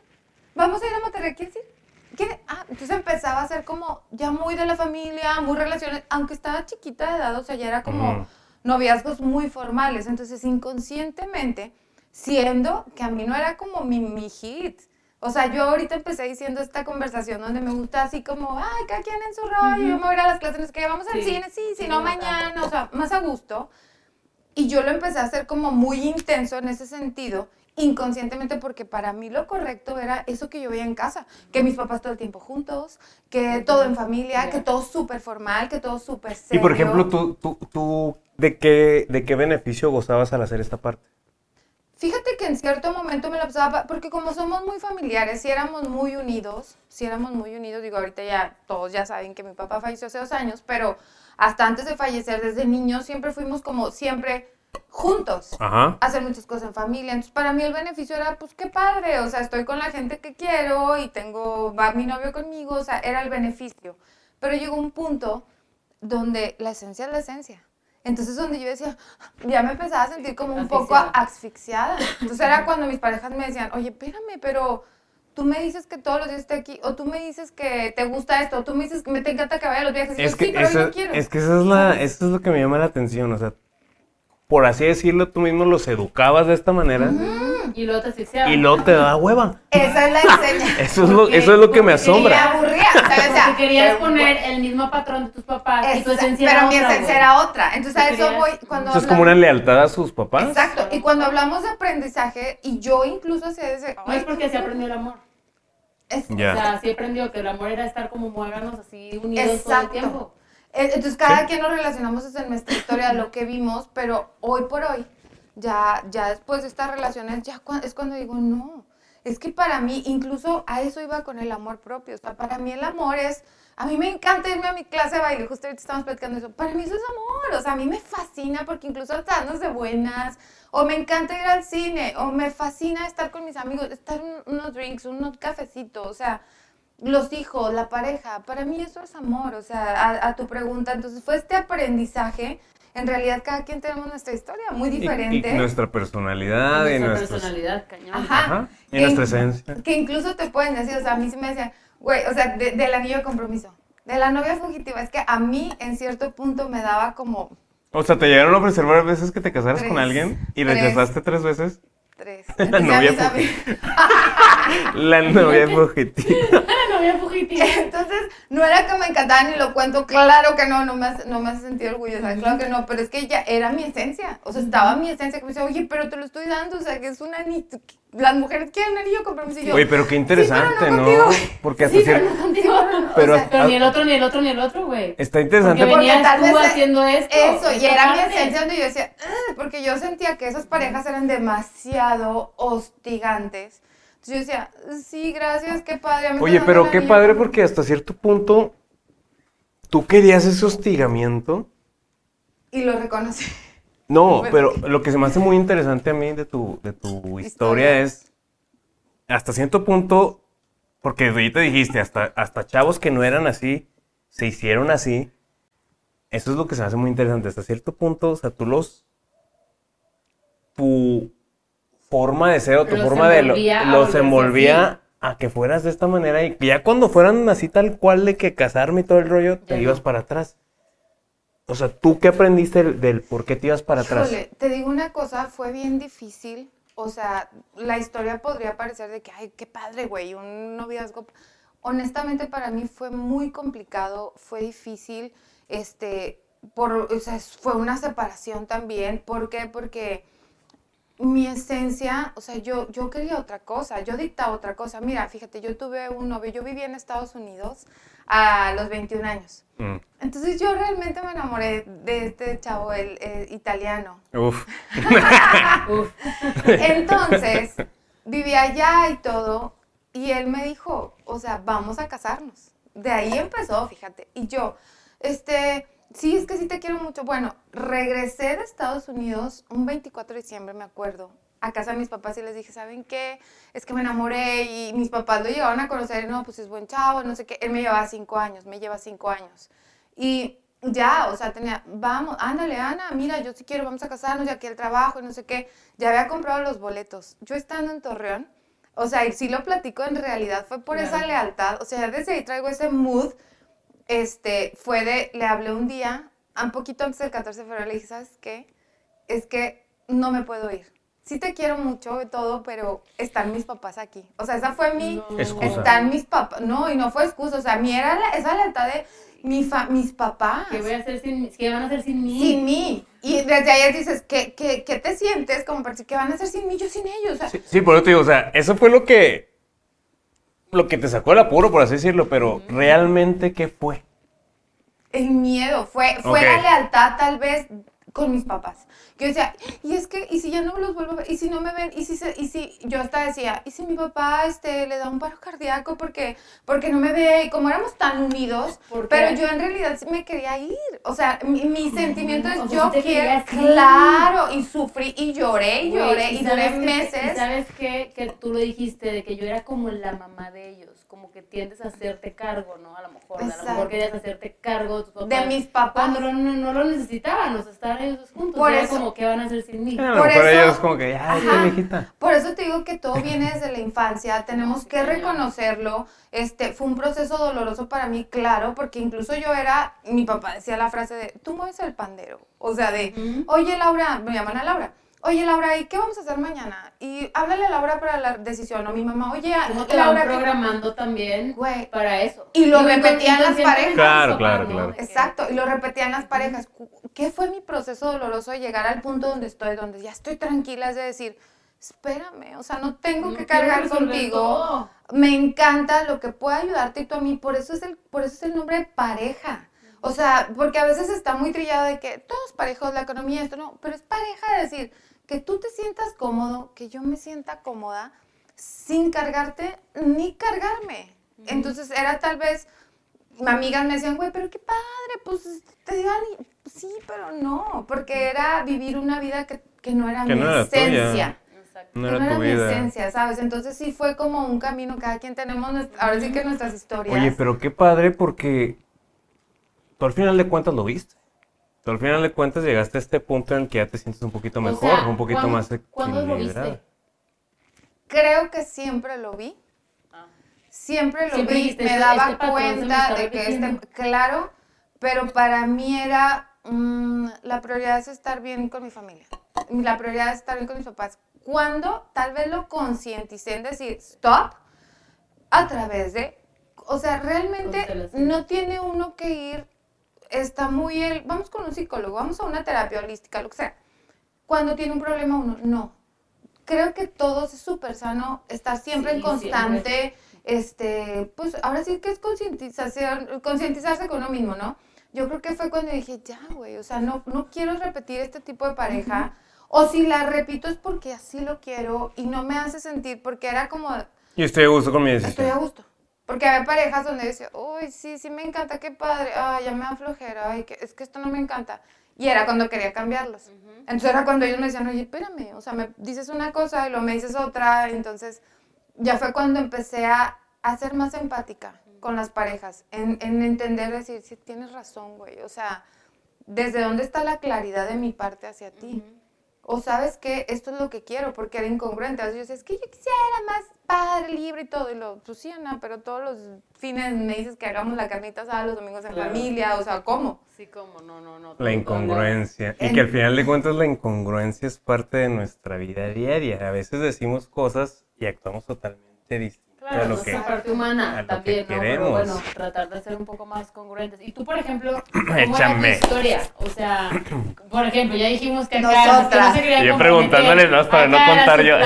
Speaker 1: Vamos a ir a Monterrey, ¿quieres ir? ¿Quiere? Ah, entonces empezaba a ser como ya muy de la familia, muy relaciones, aunque estaba chiquita de edad, o sea, ya era como noviazgos muy formales. Entonces, inconscientemente, siendo que a mí no era como mi, mi hit. O sea, yo ahorita empecé diciendo esta conversación donde me gusta así como, ay, cada quien en su rollo, yo me voy a ir a las clases, qué, vamos al
Speaker 2: Sí,
Speaker 1: cine, sí, si
Speaker 2: sí,
Speaker 1: no mañana, o sea, más a gusto. Y yo lo empecé a hacer como muy intenso en ese sentido, inconscientemente, porque para mí lo correcto era eso que yo veía en casa, que mis papás todo el tiempo juntos, que todo en familia, que todo súper formal, que todo súper
Speaker 3: Y
Speaker 1: serio.
Speaker 3: por ejemplo, tú, tú, tú ¿de, qué, ¿de qué beneficio gozabas al hacer esta parte?
Speaker 1: Fíjate que en cierto momento me la pasaba, pa- porque como somos muy familiares, si éramos muy unidos, si éramos muy unidos, digo, ahorita ya todos ya saben que mi papá falleció hace dos años, pero hasta antes de fallecer, desde niños, siempre fuimos como siempre juntos.
Speaker 3: Ajá.
Speaker 1: hacer muchas cosas en familia. Entonces, para mí el beneficio era, pues, qué padre, o sea, estoy con la gente que quiero y tengo, va mi novio conmigo, o sea, era el beneficio. Pero llegó un punto donde la esencia es la esencia. Entonces, donde yo decía, ya me empezaba a sentir como un poco
Speaker 2: Asfixiada.
Speaker 1: Entonces, era cuando mis parejas me decían, oye, espérame, pero tú me dices que todos los días esté aquí, o tú me dices que te gusta esto, o tú me dices que me te encanta que vaya a los viajes.
Speaker 3: Es
Speaker 1: yo,
Speaker 3: que,
Speaker 1: sí, pero no quiero.
Speaker 3: es que eso es, la, eso es lo que me llama la atención. O sea, por así decirlo, tú mismo los educabas de esta manera
Speaker 2: Y luego te asfixiaba.
Speaker 3: y luego te da hueva.
Speaker 1: Esa es la enseñanza. (laughs)
Speaker 3: Eso es lo, eso es lo que me
Speaker 2: porque
Speaker 1: Y me
Speaker 3: asombra.
Speaker 1: aburría, ¿sabes? O sea,
Speaker 2: Porque (laughs) querías
Speaker 1: pero-
Speaker 2: poner el mismo patrón de tus papás y tu
Speaker 1: Exacto,
Speaker 2: esencia
Speaker 1: pero
Speaker 2: era
Speaker 1: mi esencia era otra. Entonces a eso
Speaker 2: querías-
Speaker 1: voy cuando
Speaker 3: Eso es como una lealtad a sus papás.
Speaker 1: Exacto. Y cuando hablamos de aprendizaje, y yo incluso hacía ese...
Speaker 2: No es porque se aprendió el amor.
Speaker 1: Es-
Speaker 3: Ya.
Speaker 2: O sea, sí aprendió que el amor era estar como muéganos así unidos todo el
Speaker 1: Exacto.
Speaker 2: tiempo.
Speaker 1: Eh, Entonces cada
Speaker 3: Sí.
Speaker 1: quien nos relacionamos es en nuestra historia, lo que vimos, pero hoy por hoy, ya, ya después de estas relaciones, ya cua- es cuando digo, no, es que para mí, incluso a eso iba con el amor propio, o sea, para mí el amor es, a mí me encanta irme a mi clase de baile, justo ahorita estamos platicando eso, para mí eso es amor, o sea, a mí me fascina porque incluso hasta de buenas, o me encanta ir al cine, o me fascina estar con mis amigos, estar unos drinks, unos cafecitos, o sea, los hijos, la pareja, para mí eso es amor, o sea, a, a tu pregunta, entonces fue este aprendizaje, en realidad cada quien tenemos nuestra historia muy
Speaker 3: Y- y,
Speaker 1: diferente.
Speaker 3: nuestra personalidad y
Speaker 2: Nuestra personalidad, cañón.
Speaker 1: Ajá.
Speaker 3: Ajá. Y
Speaker 1: Que
Speaker 3: nuestra
Speaker 1: in-
Speaker 3: esencia.
Speaker 1: Que incluso te pueden decir, o sea, a mí sí me decían, güey, o sea, de- del anillo de compromiso, de la novia fugitiva, es que a mí en cierto punto me daba como
Speaker 3: O sea, te llegaron a ofrecer varias veces que te casaras
Speaker 1: Tres.
Speaker 3: con alguien y
Speaker 1: Tres.
Speaker 3: rechazaste tres veces.
Speaker 1: Tres. (laughs) (laughs)
Speaker 3: La novia La novia fugitiva. (laughs)
Speaker 2: La novia fugitiva.
Speaker 1: Entonces, no era que me encantaba ni lo cuento, claro que no, no me hace, no me hace sentir orgullosa, claro que no, pero es que ya era mi esencia, o sea, estaba mi esencia que me decía, oye, pero te lo estoy dando, o sea, que es un anillo, las mujeres quieren anillo compromiso y yo,
Speaker 3: Oye, pero qué interesante,
Speaker 1: pero no
Speaker 3: ¿no? Porque hasta
Speaker 2: Sí,
Speaker 3: cier-
Speaker 2: pero no contigo.
Speaker 3: Pero-
Speaker 1: o sea,
Speaker 2: Pero ni el otro, ni el otro, ni el otro, güey.
Speaker 3: está interesante.
Speaker 2: Porque
Speaker 1: Porque
Speaker 2: venías tú haciendo esto.
Speaker 1: Eso, y era mi esencia donde yo decía, "Ah", porque yo sentía que esas parejas eran demasiado hostigantes. Entonces yo decía, sí, gracias, qué padre. a mí me
Speaker 3: Oye, pero qué
Speaker 1: anillo
Speaker 3: padre
Speaker 1: compromiso".
Speaker 3: porque hasta cierto punto ¿Tú querías ese hostigamiento?
Speaker 1: Y lo reconocí.
Speaker 3: No,
Speaker 1: Bueno.
Speaker 3: pero lo que se me hace muy interesante a mí de tu, de tu historia,
Speaker 1: Historia.
Speaker 3: es, hasta cierto punto, porque ahorita dijiste, hasta, hasta chavos que no eran así, se hicieron así. Eso es lo que se me hace muy interesante. Hasta cierto punto, o sea, tú los... Tu forma de ser o tu
Speaker 2: Los
Speaker 3: forma de... lo-
Speaker 2: a
Speaker 3: los envolvía a que fueras de esta manera y ya cuando fueran así tal cual de que casarme y todo el rollo, te
Speaker 2: Ya no.
Speaker 3: ibas para atrás. O sea, ¿tú qué aprendiste del, por qué te ibas para atrás?
Speaker 1: Híjole, te digo una cosa, fue bien difícil. O sea, la historia podría parecer de que, ay, qué padre, güey, un noviazgo. Honestamente, para mí fue muy complicado, fue difícil. Este, por, o sea, fue una separación también. ¿Por qué? Porque mi esencia, o sea, yo, yo quería otra cosa, yo dictaba otra cosa. Mira, fíjate, yo tuve un novio, yo vivía en Estados Unidos a los 21 años.
Speaker 3: Mm.
Speaker 1: Entonces yo realmente me enamoré de este chavo, el, el italiano.
Speaker 3: Uf. (laughs)
Speaker 2: Uf.
Speaker 1: Entonces, vivía allá y todo, y él me dijo, o sea, vamos a casarnos. De ahí empezó, fíjate. Y yo, este, sí, es que sí te quiero mucho. Bueno, regresé de Estados Unidos un 24 de diciembre, me acuerdo, a casa de mis papás y les dije, ¿saben qué? Es que me enamoré y mis papás lo llegaron a conocer, y no, pues es buen chavo, no sé qué. Él me llevaba cinco años, me lleva cinco años. Y ya, o sea, tenía, vamos, ándale, Ana, mira, yo sí quiero, vamos a casarnos, ya que el trabajo y no sé qué. Ya había comprado los boletos. Yo estando en Torreón, o sea, y sí lo platico en realidad, fue por esa
Speaker 2: Claro.
Speaker 1: lealtad, o sea, desde ahí traigo ese mood, este, fue de, le hablé un día, un poquito antes del 14 de febrero, le dije, ¿sabes qué? Es que no me puedo ir. Sí te quiero mucho y todo, pero están mis papás aquí. O sea, esa fue mi,
Speaker 2: No.
Speaker 3: Excusa.
Speaker 1: están mis papás, no, y no fue excusa, o sea, a mí era la- esa lealtad de mi fa- mis papás
Speaker 2: ¿Qué voy a hacer sin ¿Qué van a hacer sin mí?
Speaker 1: sin mí. Y desde ayer dices, ¿qué, qué, qué te sientes? Como para decir, ¿qué van a hacer sin mí? Yo sin ellos. O sea,
Speaker 3: Sí, sí, por eso te digo, o sea, eso fue lo que lo que te sacó el apuro, por así decirlo, pero realmente qué fue.
Speaker 1: el miedo, fue, fue la lealtad tal vez con mis papás. Yo decía, y es que, y si ya no los vuelvo a ver, y si no me ven, y si, se- y si, yo hasta decía, y si mi papá este, le da un paro cardíaco porque, porque no me ve, y como éramos tan unidos, pero yo en realidad sí me quería ir. O sea, mi, mi sentimiento es,
Speaker 2: o sea,
Speaker 1: yo quiero, claro, y sufrí, y lloré, y lloré, y duré
Speaker 2: sabes que-
Speaker 1: meses.
Speaker 2: y sabes qué? que tú lo dijiste, de que yo era como la mamá de ellos, como que tiendes a hacerte cargo, ¿no? A lo mejor, a lo mejor querías hacerte cargo de tus papás.
Speaker 1: de mis papás.
Speaker 2: Cuando no, no, no lo necesitaban, o sea, estaban ellos dos juntos.
Speaker 1: Por eso-
Speaker 2: como, ¿qué van a hacer sin mí?
Speaker 3: A lo
Speaker 1: Por eso-
Speaker 3: ellos como que,
Speaker 1: Ajá.
Speaker 3: hijita.
Speaker 1: Por eso te digo que todo viene desde la infancia, (laughs) tenemos que reconocerlo. Este, fue un proceso doloroso para mí, claro, porque incluso yo era, mi papá decía la frase de, tú mueves el pandero. O sea, de, oye Laura, me llaman a Laura, oye Laura, ¿y qué vamos a hacer mañana? Y háblale a Laura para la decisión, o mi mamá, oye,
Speaker 2: Como te van
Speaker 1: Laura, ¿qué-?"
Speaker 2: programando también
Speaker 1: Güey.
Speaker 2: para eso.
Speaker 1: Y lo repetían las parejas.
Speaker 3: Claro, claro, claro.
Speaker 1: Exacto, y lo repetían las parejas. ¿Qué fue mi proceso doloroso de llegar al punto donde estoy, donde ya estoy tranquila? Es de decir, espérame, o sea, no tengo
Speaker 2: No
Speaker 1: que cargar contigo.
Speaker 2: todo.
Speaker 1: Me encanta lo que pueda ayudarte y tú a mí, por eso es el, por eso es el nombre de pareja. O sea, porque a veces está muy trillado de que todos parejos, la economía, esto no, pero es pareja de decir que tú te sientas cómodo, que yo me sienta cómoda, sin cargarte ni cargarme. Entonces era tal vez, amigas me decían, güey, pero qué padre, pues te digan, sí, pero no, porque era vivir una vida que, que no era
Speaker 3: Que
Speaker 1: mi
Speaker 3: no era
Speaker 1: esencia.
Speaker 2: Exacto.
Speaker 3: No
Speaker 1: que
Speaker 3: era
Speaker 1: no
Speaker 3: tu
Speaker 1: mi
Speaker 3: vida.
Speaker 1: esencia, ¿sabes? Entonces sí fue como un camino, cada quien tenemos, nuestra- ahora sí que nuestras historias.
Speaker 3: Oye, pero qué padre porque tú al final de cuentas lo viste. Tú al final de cuentas llegaste a este punto en el que ya te sientes un poquito
Speaker 2: O
Speaker 3: mejor,
Speaker 2: sea,
Speaker 3: un poquito
Speaker 2: ¿cuándo-
Speaker 3: más
Speaker 2: ¿Cuándo lo
Speaker 3: equilibrada.
Speaker 2: viste?
Speaker 1: Creo que siempre lo vi,
Speaker 2: Ah.
Speaker 1: siempre lo
Speaker 2: Siempre
Speaker 1: vi,
Speaker 2: dijiste,
Speaker 1: me
Speaker 2: este-
Speaker 1: daba
Speaker 2: este
Speaker 1: cuenta
Speaker 2: está
Speaker 1: de que este, claro, pero para mí era, mm, la prioridad es estar bien con mi familia, la prioridad es estar bien con mis papás. Cuando tal vez lo concienticé en decir, stop, a través de, o sea, realmente no tiene uno que ir, está muy el, vamos con un psicólogo, vamos a una terapia holística, lo que sea. Cuando tiene un problema uno, no. Creo que todos es súper sano estar siempre
Speaker 2: Sí,
Speaker 1: en constante, este, pues ahora sí que es concientización, concientizarse con uno mismo, ¿no? Yo creo que fue cuando dije, ya, güey, o sea, no, no quiero repetir este tipo de pareja. O si la repito es porque así lo quiero y no me hace sentir, porque era como,
Speaker 3: Yo estoy a gusto con mi
Speaker 1: estoy a gusto. Porque había parejas donde decía, uy, sí, sí me encanta, qué padre, ay, ya me da flojera, ay, que, es que esto no me encanta. Y era cuando quería cambiarlos. Entonces era cuando ellos me decían, oye, espérame, o sea, me dices una cosa y luego me dices otra. Entonces ya fue cuando empecé a, a ser más empática con las parejas, en, en entender, decir, sí, tienes razón, güey, o sea, ¿desde dónde está la claridad de mi parte hacia ti? O sabes que esto es lo que quiero, porque era incongruente. A veces yo decía, es que yo quisiera más padre, libre y todo. Y lo, pues sí, Ana, pero todos los fines me dices que hagamos la carnita asada los domingos en
Speaker 2: Claro.
Speaker 1: familia. O sea, ¿cómo?
Speaker 2: Sí, como, no, no, no.
Speaker 3: La incongruencia. Y
Speaker 1: En-
Speaker 3: que al final de cuentas la incongruencia es parte de nuestra vida diaria. A veces decimos cosas y actuamos totalmente distinto
Speaker 2: Claro,
Speaker 3: a lo que...
Speaker 2: esa parte
Speaker 3: a
Speaker 2: humana
Speaker 3: lo
Speaker 2: también,
Speaker 3: que
Speaker 2: ¿no?
Speaker 3: queremos.
Speaker 2: Pero bueno, tratar de ser un poco más congruentes. Y tú, por ejemplo, (clears throat) ¿cómo era tu
Speaker 3: Échame.
Speaker 2: historia? O sea, (clears throat) por ejemplo, ya dijimos que acá
Speaker 1: Nosotras.
Speaker 2: que no se
Speaker 3: Yo preguntándoles más para no contar (laughs) yo.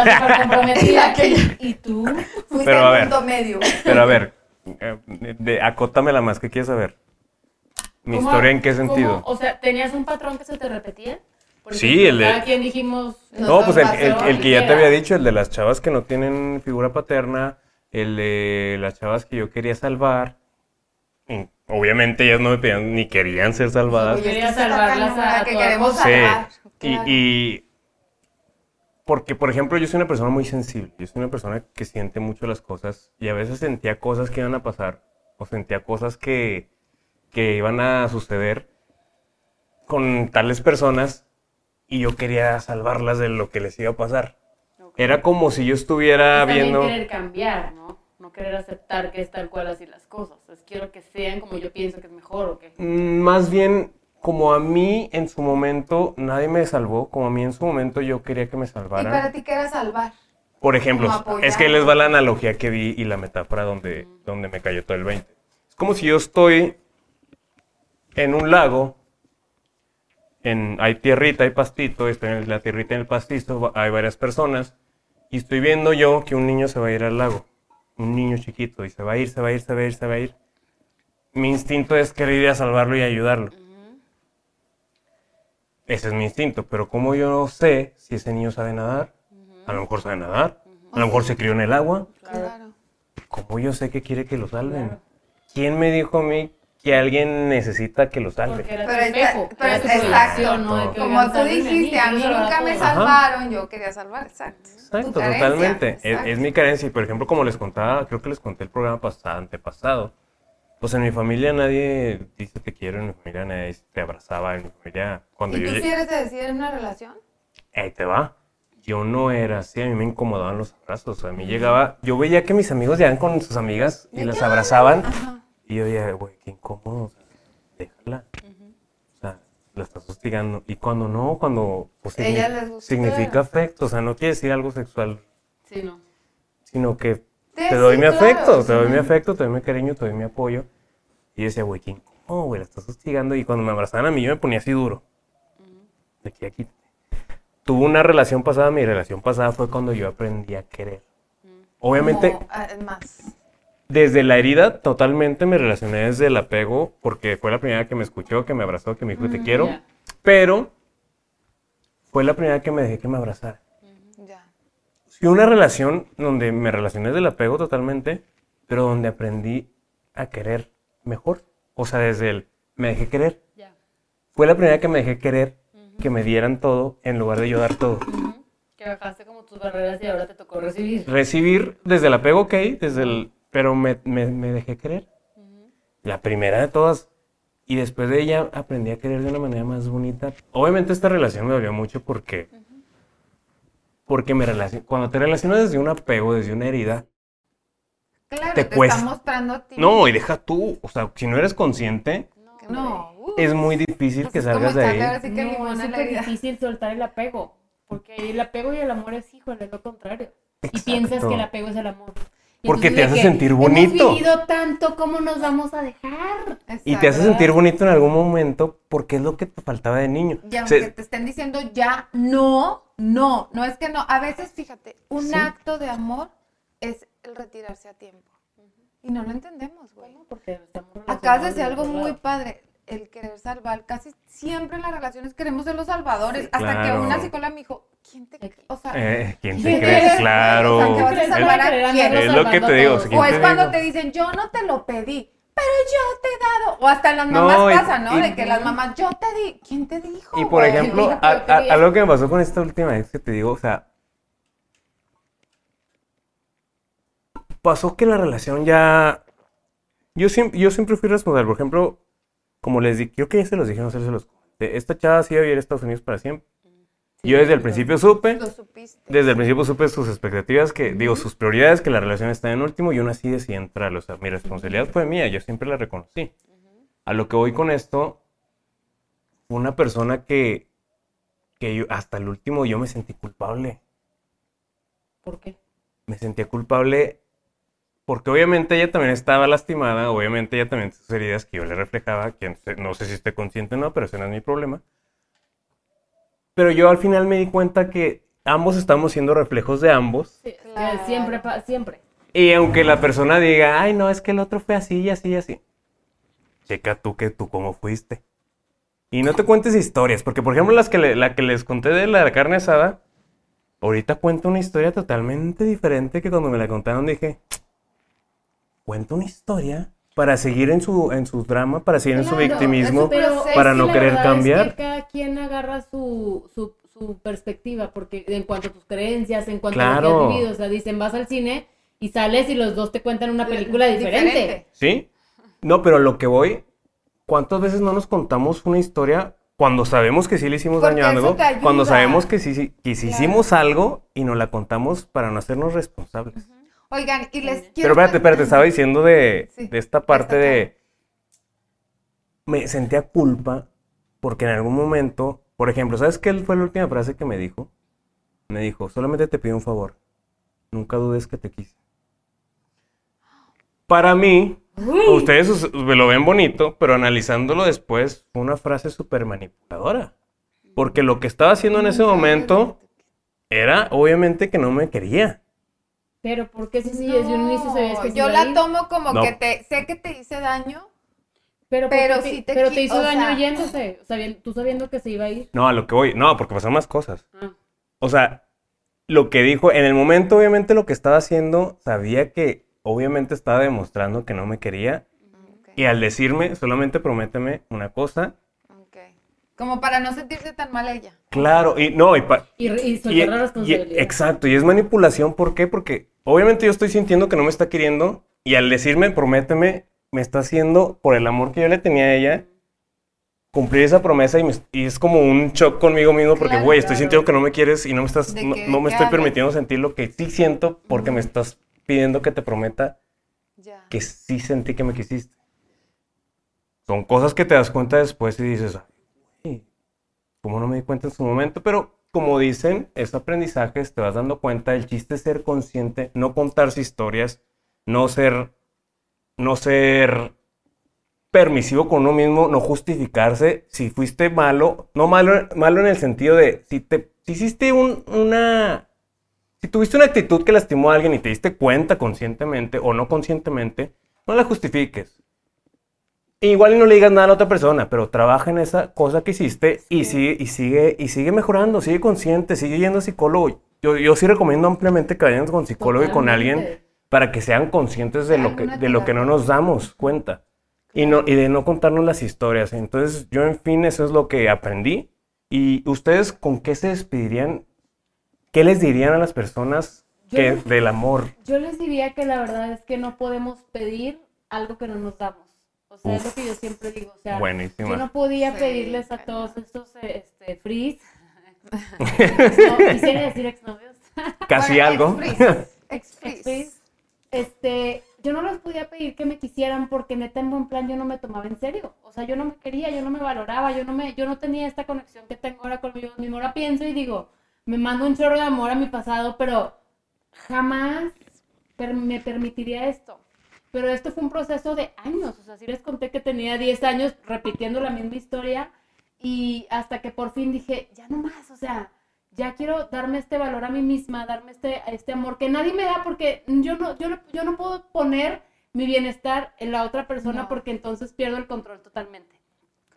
Speaker 2: ¿Y tú?
Speaker 1: Fuiste
Speaker 3: Pero, a ver.
Speaker 1: punto medio.
Speaker 3: Pero a ver, eh, de, acótamela más, ¿qué quieres saber? ¿Mi
Speaker 2: ¿Cómo-
Speaker 3: historia en qué
Speaker 2: cómo-
Speaker 3: sentido?
Speaker 2: o sea, ¿tenías un patrón que se te repetía? Por
Speaker 3: Sí,
Speaker 2: ejemplo,
Speaker 3: el de-
Speaker 2: Cada quien dijimos...
Speaker 3: No, pues el, el- el que ya te había dicho, el de las chavas que no tienen figura paterna, el de las chavas que yo quería salvar. y obviamente ellas no me pedían ni querían ser salvadas.
Speaker 1: Que
Speaker 2: Quería salvarlas a
Speaker 1: la que queremos
Speaker 2: costa.
Speaker 3: Sí.
Speaker 1: salvar.
Speaker 3: Y, y- porque, por ejemplo, yo soy una persona muy sensible. Yo soy una persona que siente mucho las cosas y a veces sentía cosas que iban a pasar o sentía cosas que, que iban a suceder con tales personas y yo quería salvarlas de lo que les iba a pasar. Era como si yo estuviera
Speaker 2: Es también
Speaker 3: viendo...
Speaker 2: querer cambiar, ¿no? No querer aceptar que es tal cual así las cosas. Es quiero que sean como yo pienso que es mejor o qué.
Speaker 3: Mm, Más bien, como a mí en su momento nadie me salvó, como a mí en su momento yo quería que me
Speaker 1: ¿Y
Speaker 3: salvaran.
Speaker 1: para ti qué era salvar?
Speaker 3: Por ejemplo, es que les va la analogía que vi y la metáfora donde, donde me cayó todo el 20. Es como si yo estoy en un lago, en, hay tierrita, hay pastito, estoy en la tierrita en el pastizo, hay varias personas, y estoy viendo yo que un niño se va a ir al lago, un niño chiquito, y se va a ir, se va a ir, se va a ir, se va a ir. Mi instinto es querer ir a salvarlo y ayudarlo. Ese es mi instinto, pero ¿cómo yo sé si ese niño sabe nadar? A lo mejor sabe nadar, a lo mejor se crió en el agua.
Speaker 1: Claro.
Speaker 3: ¿Cómo yo sé que quiere que lo salven? ¿Quién me dijo a mí que alguien necesita que lo salve?
Speaker 1: Pero está- pero está-
Speaker 2: proyección, ¿no? De que,
Speaker 1: Como tú dijiste, a mí nunca me
Speaker 3: Ajá.
Speaker 1: salvaron, yo quería salvar, exacto.
Speaker 3: Exacto,
Speaker 1: carencia,
Speaker 3: totalmente. Es,
Speaker 1: exacto.
Speaker 3: es mi carencia. Y por ejemplo, como les contaba, creo que les conté el programa pasado, antepasado. Pues en mi familia nadie dice te quiero, en mi familia nadie te abrazaba, en mi familia cuando
Speaker 1: ¿Y
Speaker 3: yo
Speaker 1: tú
Speaker 3: llegué,
Speaker 1: sí eres de decir en una relación?
Speaker 3: ahí te va. Yo no era así, a mí me incomodaban los abrazos. A mí llegaba, yo veía que mis amigos llegaban con sus amigas y las abrazaban.
Speaker 1: Ajá.
Speaker 3: Y yo decía, güey, qué incómodo, o sea, déjala. O sea, la estás hostigando. Y cuando no, cuando pues,
Speaker 1: Ellas
Speaker 3: signi-
Speaker 1: les gusta.
Speaker 3: significa afecto, o sea, no quiere decir algo sexual,
Speaker 2: Sí, no.
Speaker 3: sino que te doy
Speaker 1: sí,
Speaker 3: mi
Speaker 1: claro,
Speaker 3: afecto, te doy mi afecto, te doy mi cariño, te doy mi apoyo. Y yo decía, güey, qué incómodo, güey, la estás hostigando. Y cuando me abrazaban a mí, yo me ponía así duro. De aquí a aquí. Tuve una relación pasada, mi relación pasada fue cuando yo aprendí a querer. Obviamente,
Speaker 1: Como, ah, más.
Speaker 3: Desde la herida, totalmente me relacioné desde el apego, porque fue la primera que me escuchó, que me abrazó, que me dijo te quiero,
Speaker 2: ya.
Speaker 3: pero fue la primera que me dejé que me abrazara.
Speaker 1: Ya.
Speaker 3: Fue una relación donde me relacioné desde el apego totalmente, pero donde aprendí a querer mejor. O sea, desde el me dejé querer.
Speaker 2: Ya.
Speaker 3: Fue la primera que me dejé querer, que me dieran todo en lugar de yo dar todo.
Speaker 2: Que bajaste como tus barreras y ahora te tocó recibir.
Speaker 3: recibir desde el apego, ok, desde el, pero me, me- me dejé querer. La primera de todas. Y después de ella aprendí a querer de una manera más bonita. Obviamente esta relación me dolió mucho porque, porque me relaciono, cuando te relacionas desde un apego, desde una herida,
Speaker 1: Claro,
Speaker 3: Te
Speaker 1: te,
Speaker 3: cuesta.
Speaker 1: está mostrando a ti.
Speaker 3: no, y deja tú, o sea, si no eres consciente,
Speaker 1: No. uh,
Speaker 3: es muy difícil
Speaker 1: pues
Speaker 3: que salgas de ahí.
Speaker 1: que
Speaker 2: No, es súper difícil soltar el apego. Porque el apego y el amor es, híjole, lo contrario. Y piensas que el apego es el amor. Y
Speaker 3: Porque te hace
Speaker 2: que
Speaker 3: sentir bonito.
Speaker 2: Hemos vivido tanto, ¿cómo nos vamos a dejar?
Speaker 3: Y te hace sentir bonito en algún momento porque es lo que te faltaba de niño.
Speaker 1: Y
Speaker 3: O
Speaker 1: aunque
Speaker 3: sea,
Speaker 1: te estén diciendo ya, no, no, no es que no. A veces, fíjate, un
Speaker 3: Sí.
Speaker 1: acto de amor es el retirarse a tiempo. Y no lo entendemos, güey.
Speaker 2: Porque estamos
Speaker 1: Acabas de decir algo muy padre. El querer salvar. Casi siempre en las relaciones queremos ser los salvadores. Hasta que
Speaker 3: claro.
Speaker 1: una psicóloga me dijo, ¿quién te O sea,
Speaker 3: Eh, ¿Quién te
Speaker 1: ¿quién
Speaker 3: crees? Claro.
Speaker 1: O sea, que vas a
Speaker 2: ¿Crees
Speaker 1: salvar
Speaker 2: a
Speaker 1: quién?
Speaker 2: andarlo
Speaker 3: Es lo que te digo, ¿quién
Speaker 1: O es
Speaker 3: te
Speaker 1: cuando
Speaker 3: digo?
Speaker 1: te dicen, yo no te lo pedí, pero yo te he dado. O hasta las
Speaker 3: No,
Speaker 1: mamás pasa, ¿no?
Speaker 3: y-
Speaker 1: de que las mamás, yo te di. ¿Quién te dijo?
Speaker 3: Y por ejemplo, a- a- algo que me pasó con esta última vez que te digo, o sea, pasó que la relación ya... Yo siempre, yo siempre fui responsable, por ejemplo, como les dije, creo que ya se los dije, no sé se los comenté, esta chava sí iba a vivir a Estados Unidos para siempre. yo desde el principio supe,
Speaker 1: Lo supiste.
Speaker 3: desde el principio supe sus expectativas, que digo, sus prioridades, que la relación está en último, y aún así decidí entrar, o sea, mi responsabilidad fue mía, yo siempre la reconocí. A lo que voy con esto, fue una persona que, que yo, hasta el último yo me sentí culpable.
Speaker 2: ¿Por qué?
Speaker 3: Me sentía culpable porque obviamente ella también estaba lastimada, obviamente ella también sus heridas que yo le reflejaba, que no sé- si esté consciente o no, pero ese no es mi problema. Pero yo al final me di cuenta que ambos estamos siendo reflejos de ambos.
Speaker 2: Sí,
Speaker 1: Claro.
Speaker 2: siempre, siempre.
Speaker 3: Y aunque la persona diga, ay, no, es que el otro fue así y así y así. Checa tú que tú cómo fuiste. Y no te cuentes historias, porque por ejemplo las que le- la que les conté de la carne asada, ahorita cuento una historia totalmente diferente que cuando me la contaron dije, cuento una historia para seguir en su, en su drama, para seguir en su victimismo,
Speaker 1: proceso.
Speaker 3: para no querer
Speaker 2: es
Speaker 3: cambiar.
Speaker 2: que cada quien agarra su, su, su perspectiva, porque en cuanto a tus creencias, en cuanto a lo que has vivido, o sea, dicen, vas al cine y sales y los dos te cuentan una película diferente.
Speaker 3: ¿Sí? No, pero lo que voy, ¿cuántas veces no nos contamos una historia cuando sabemos que sí le hicimos
Speaker 1: Porque
Speaker 3: daño a algo? Cuando sabemos que sí, sí- que sí
Speaker 1: Claro.
Speaker 3: hicimos algo y nos la contamos para no hacernos responsables.
Speaker 1: Oigan, y les quiero...
Speaker 3: Pero espérate, espérate, estaba diciendo de,
Speaker 1: Sí,
Speaker 3: de esta parte de... Me sentía culpa porque en algún momento, por ejemplo, ¿sabes qué fue la última frase que me dijo? Me dijo, solamente te pido un favor, nunca dudes que te quise. Para mí, ustedes us- me lo ven bonito, pero analizándolo después, fue una frase súper manipuladora. Porque lo que estaba haciendo en ese momento era, obviamente, que no me quería.
Speaker 2: Pero ¿por qué si, si desde un inicio sabías que
Speaker 1: No, yo la
Speaker 2: ir?
Speaker 1: tomo como
Speaker 3: No.
Speaker 1: que te sé que te hice daño.
Speaker 2: Pero, ¿por
Speaker 1: pero
Speaker 2: te-
Speaker 1: sí te
Speaker 2: pero te hizo
Speaker 1: o
Speaker 2: daño
Speaker 1: sea-
Speaker 2: yéndose, sabiendo- tú sabiendo que se iba a ir.
Speaker 3: No, a lo que voy. No, porque pasaron más cosas.
Speaker 2: Ah.
Speaker 3: O sea, lo que dijo, en el momento, obviamente, lo que estaba haciendo, sabía que obviamente estaba demostrando que no me quería. Y al decirme, solamente prométeme una cosa.
Speaker 1: Ok. Como para no sentirse tan mal ella.
Speaker 3: Claro, y no, y, pa-
Speaker 2: Y, y
Speaker 3: y-
Speaker 2: soltar la
Speaker 3: y-
Speaker 2: responsabilidad.
Speaker 3: exacto, y es manipulación, ¿por qué? Porque obviamente yo estoy sintiendo que no me está queriendo, y al decirme, prométeme, me está haciendo, por el amor que yo le tenía a ella, cumplir esa promesa, y, me- y es como un shock conmigo mismo, porque,
Speaker 1: Claro,
Speaker 3: güey, estoy
Speaker 1: claro.
Speaker 3: sintiendo que no me quieres y no me estás, no, me
Speaker 1: ¿qué
Speaker 3: estoy permitiendo sentir lo que sí siento, porque me estás pidiendo que te prometa
Speaker 1: Ya.
Speaker 3: que sí sentí que me quisiste. Son cosas que te das cuenta después y dices, ¿cómo no me di cuenta en su momento? Pero como dicen, es aprendizaje, te vas dando cuenta. El chiste es ser consciente, no contarse historias, no ser, no ser permisivo con uno mismo, no justificarse. Si fuiste malo, no malo, malo en el sentido de, si te, si hiciste un- una, si tuviste una actitud que lastimó a alguien y te diste cuenta conscientemente o no conscientemente, no la justifiques. Igual y no le digas nada a la otra persona, pero trabaja en esa cosa que hiciste y sigue, y sigue, y sigue mejorando, sigue consciente, sigue yendo a psicólogo. Yo, yo sí recomiendo ampliamente que vayan con psicólogo y con alguien para que sean conscientes de lo que, de lo que no nos damos cuenta. Y, no, y de no contarnos las historias. Entonces, yo, en fin, eso es lo que aprendí. ¿Y ustedes con qué se despedirían? ¿Qué les dirían a las personas que,
Speaker 2: Yo-
Speaker 3: del amor?
Speaker 2: Yo les diría que la verdad es que no podemos pedir algo que no nos damos. O sea, es lo que yo siempre digo. O sea,
Speaker 3: Buenísima.
Speaker 2: yo no podía
Speaker 1: Sí,
Speaker 2: pedirles a todos estos este, frees. (laughs) No, quisiera decir exnovios. (laughs)
Speaker 3: Casi
Speaker 1: Bueno,
Speaker 3: algo.
Speaker 2: Exfrees. Este, yo no les podía pedir que me quisieran porque neta en buen plan yo no me tomaba en serio. O sea, yo no me quería, yo no me valoraba, yo no me, yo no tenía esta conexión que tengo ahora conmigo mismo. Ahora pienso y digo, me mando un chorro de amor a mi pasado, pero jamás per- me permitiría esto. Pero esto fue un proceso de años. O sea, si les conté que tenía 10 años repitiendo la misma historia y hasta que por fin dije, ya no más, o sea, ya quiero darme este valor a mí misma, darme este, este amor que nadie me da porque yo no, yo yo no puedo poner mi bienestar en la otra persona
Speaker 1: No.
Speaker 2: porque entonces pierdo el control totalmente.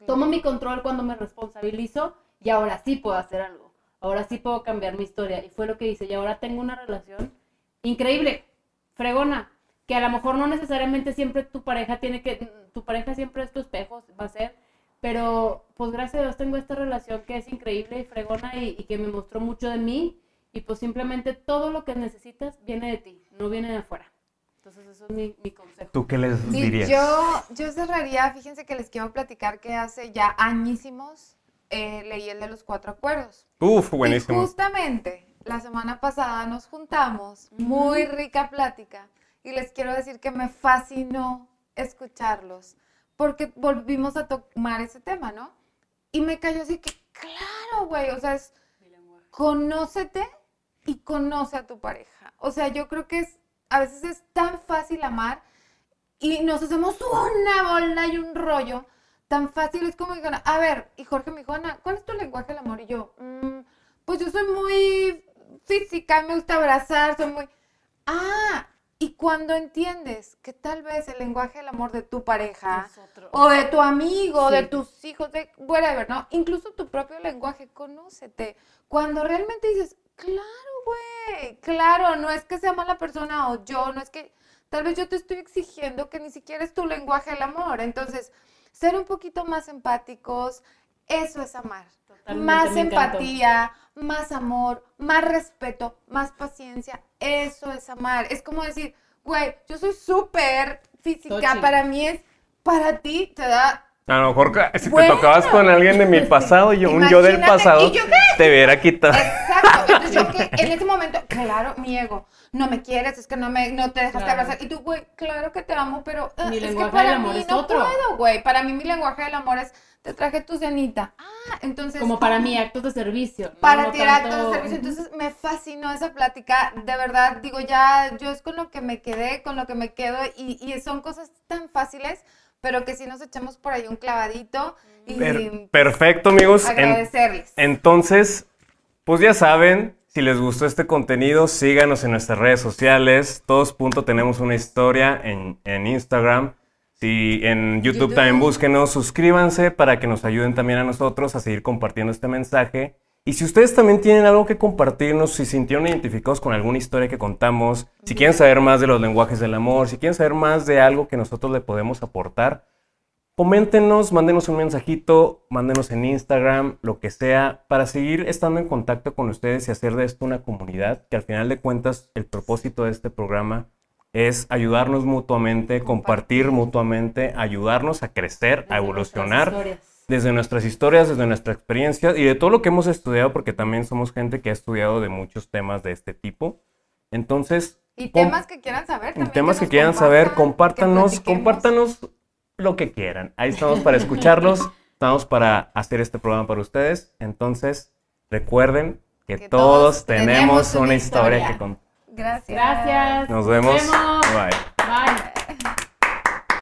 Speaker 2: Tomo mi control cuando me responsabilizo y ahora sí puedo hacer algo. Ahora sí puedo cambiar mi historia. Y fue lo que hice. Y ahora tengo una relación increíble, fregona, que a lo mejor no necesariamente siempre tu pareja tiene que, tu pareja siempre es tu espejo, va a ser, pero pues gracias a Dios tengo esta relación que es increíble y fregona y, y que me mostró mucho de mí y pues simplemente todo lo que necesitas viene de ti, no viene de afuera. Entonces eso es mi, mi consejo.
Speaker 3: ¿Tú qué les
Speaker 1: Sí,
Speaker 3: dirías?
Speaker 1: yo, yo cerraría, fíjense que les quiero platicar que hace ya añísimos eh, leí el de los cuatro acuerdos.
Speaker 3: Uf,
Speaker 1: Y
Speaker 3: buenísimo.
Speaker 1: justamente la semana pasada nos juntamos, muy rica plática, y les quiero decir que me fascinó escucharlos, porque volvimos a tomar ese tema, ¿no? Y me cayó así que, claro, güey, o sea, es conócete y conoce a tu pareja. O sea, yo creo que es, a veces es tan fácil amar y nos hacemos una bola y un rollo tan fácil. Es como, a ver, y Jorge me dijo, Ana, ¿cuál es tu lenguaje del amor? Y yo, "Mm, pues yo soy muy física, me gusta abrazar, soy muy... Ah, y cuando entiendes que tal vez el lenguaje del amor de tu pareja o de tu amigo,
Speaker 2: Sí.
Speaker 1: de tus hijos, de whatever, ¿no? Incluso tu propio lenguaje, conócete. Cuando realmente dices, claro, güey, claro, no es que sea mala persona o yo, no es que tal vez yo te estoy exigiendo que ni siquiera es tu lenguaje del amor. Entonces, ser un poquito más empáticos, eso es amar.
Speaker 2: Totalmente,
Speaker 1: más empatía, más amor, más respeto, más paciencia, eso es amar. Es como decir, güey, yo soy súper física,
Speaker 2: Tochi.
Speaker 1: para mí es, para ti te da
Speaker 3: A lo mejor si
Speaker 1: Bueno.
Speaker 3: te tocabas con alguien de mi (laughs) pasado, yo, un yo del pasado,
Speaker 1: ¿y yo qué?
Speaker 3: te hubiera quitado.
Speaker 1: Exacto. Entonces yo (laughs) que en ese momento, claro, mi ego, no me quieres, es que no me, no te dejaste
Speaker 2: Claro.
Speaker 1: abrazar. Y tú, güey, claro que te amo, pero
Speaker 2: Mi
Speaker 1: es que
Speaker 2: lenguaje
Speaker 1: para
Speaker 2: del amor
Speaker 1: mí
Speaker 2: es
Speaker 1: no
Speaker 2: otro.
Speaker 1: puedo, güey. Para mí mi lenguaje del amor es, te traje tu cenita. Ah, entonces.
Speaker 2: Como para mí, actos de servicio. ¿no?
Speaker 1: Para
Speaker 2: No
Speaker 1: tirar
Speaker 2: tanto-
Speaker 1: todo el servicio. Entonces me fascinó esa plática. De verdad, digo, ya yo es con lo que me quedé, con lo que me quedo. Y, y son cosas tan fáciles, pero que si nos echamos por ahí un clavadito. Y
Speaker 3: Per- perfecto, amigos. En-
Speaker 1: agradecerles.
Speaker 3: entonces, pues ya saben, si les gustó este contenido, síganos en nuestras redes sociales. Todos punto tenemos una historia en, en Instagram. Si en YouTube,
Speaker 1: YouTube.
Speaker 3: también búsquenos, suscríbanse para que nos ayuden también a nosotros a seguir compartiendo este mensaje. Y si ustedes también tienen algo que compartirnos, si sintieron identificados con alguna historia que contamos, si quieren saber más de los lenguajes del amor, si quieren saber más de algo que nosotros le podemos aportar, coméntenos, mándenos un mensajito, mándenos en Instagram, lo que sea, para seguir estando en contacto con ustedes y hacer de esto una comunidad, que al final de cuentas el propósito de este programa es ayudarnos mutuamente, compartir mutuamente, ayudarnos a crecer, a evolucionar
Speaker 2: nuestras
Speaker 3: desde nuestras historias, desde nuestra experiencia y de todo lo que hemos estudiado, porque también somos gente que ha estudiado de muchos temas de este tipo. Entonces,
Speaker 1: Y temas que quieran saber.
Speaker 3: y
Speaker 1: también,
Speaker 3: temas que quieran saber, compártanos, compártanos lo que quieran. Ahí estamos para escucharlos, (laughs) estamos para hacer este programa para ustedes. Entonces, recuerden que,
Speaker 1: Que
Speaker 3: todos,
Speaker 1: todos
Speaker 3: tenemos,
Speaker 1: tenemos
Speaker 3: una
Speaker 1: una
Speaker 3: historia
Speaker 1: historia.
Speaker 3: que contar.
Speaker 1: Gracias.
Speaker 2: Gracias.
Speaker 3: Nos vemos.
Speaker 2: Nos vemos.
Speaker 3: Bye.
Speaker 2: Bye.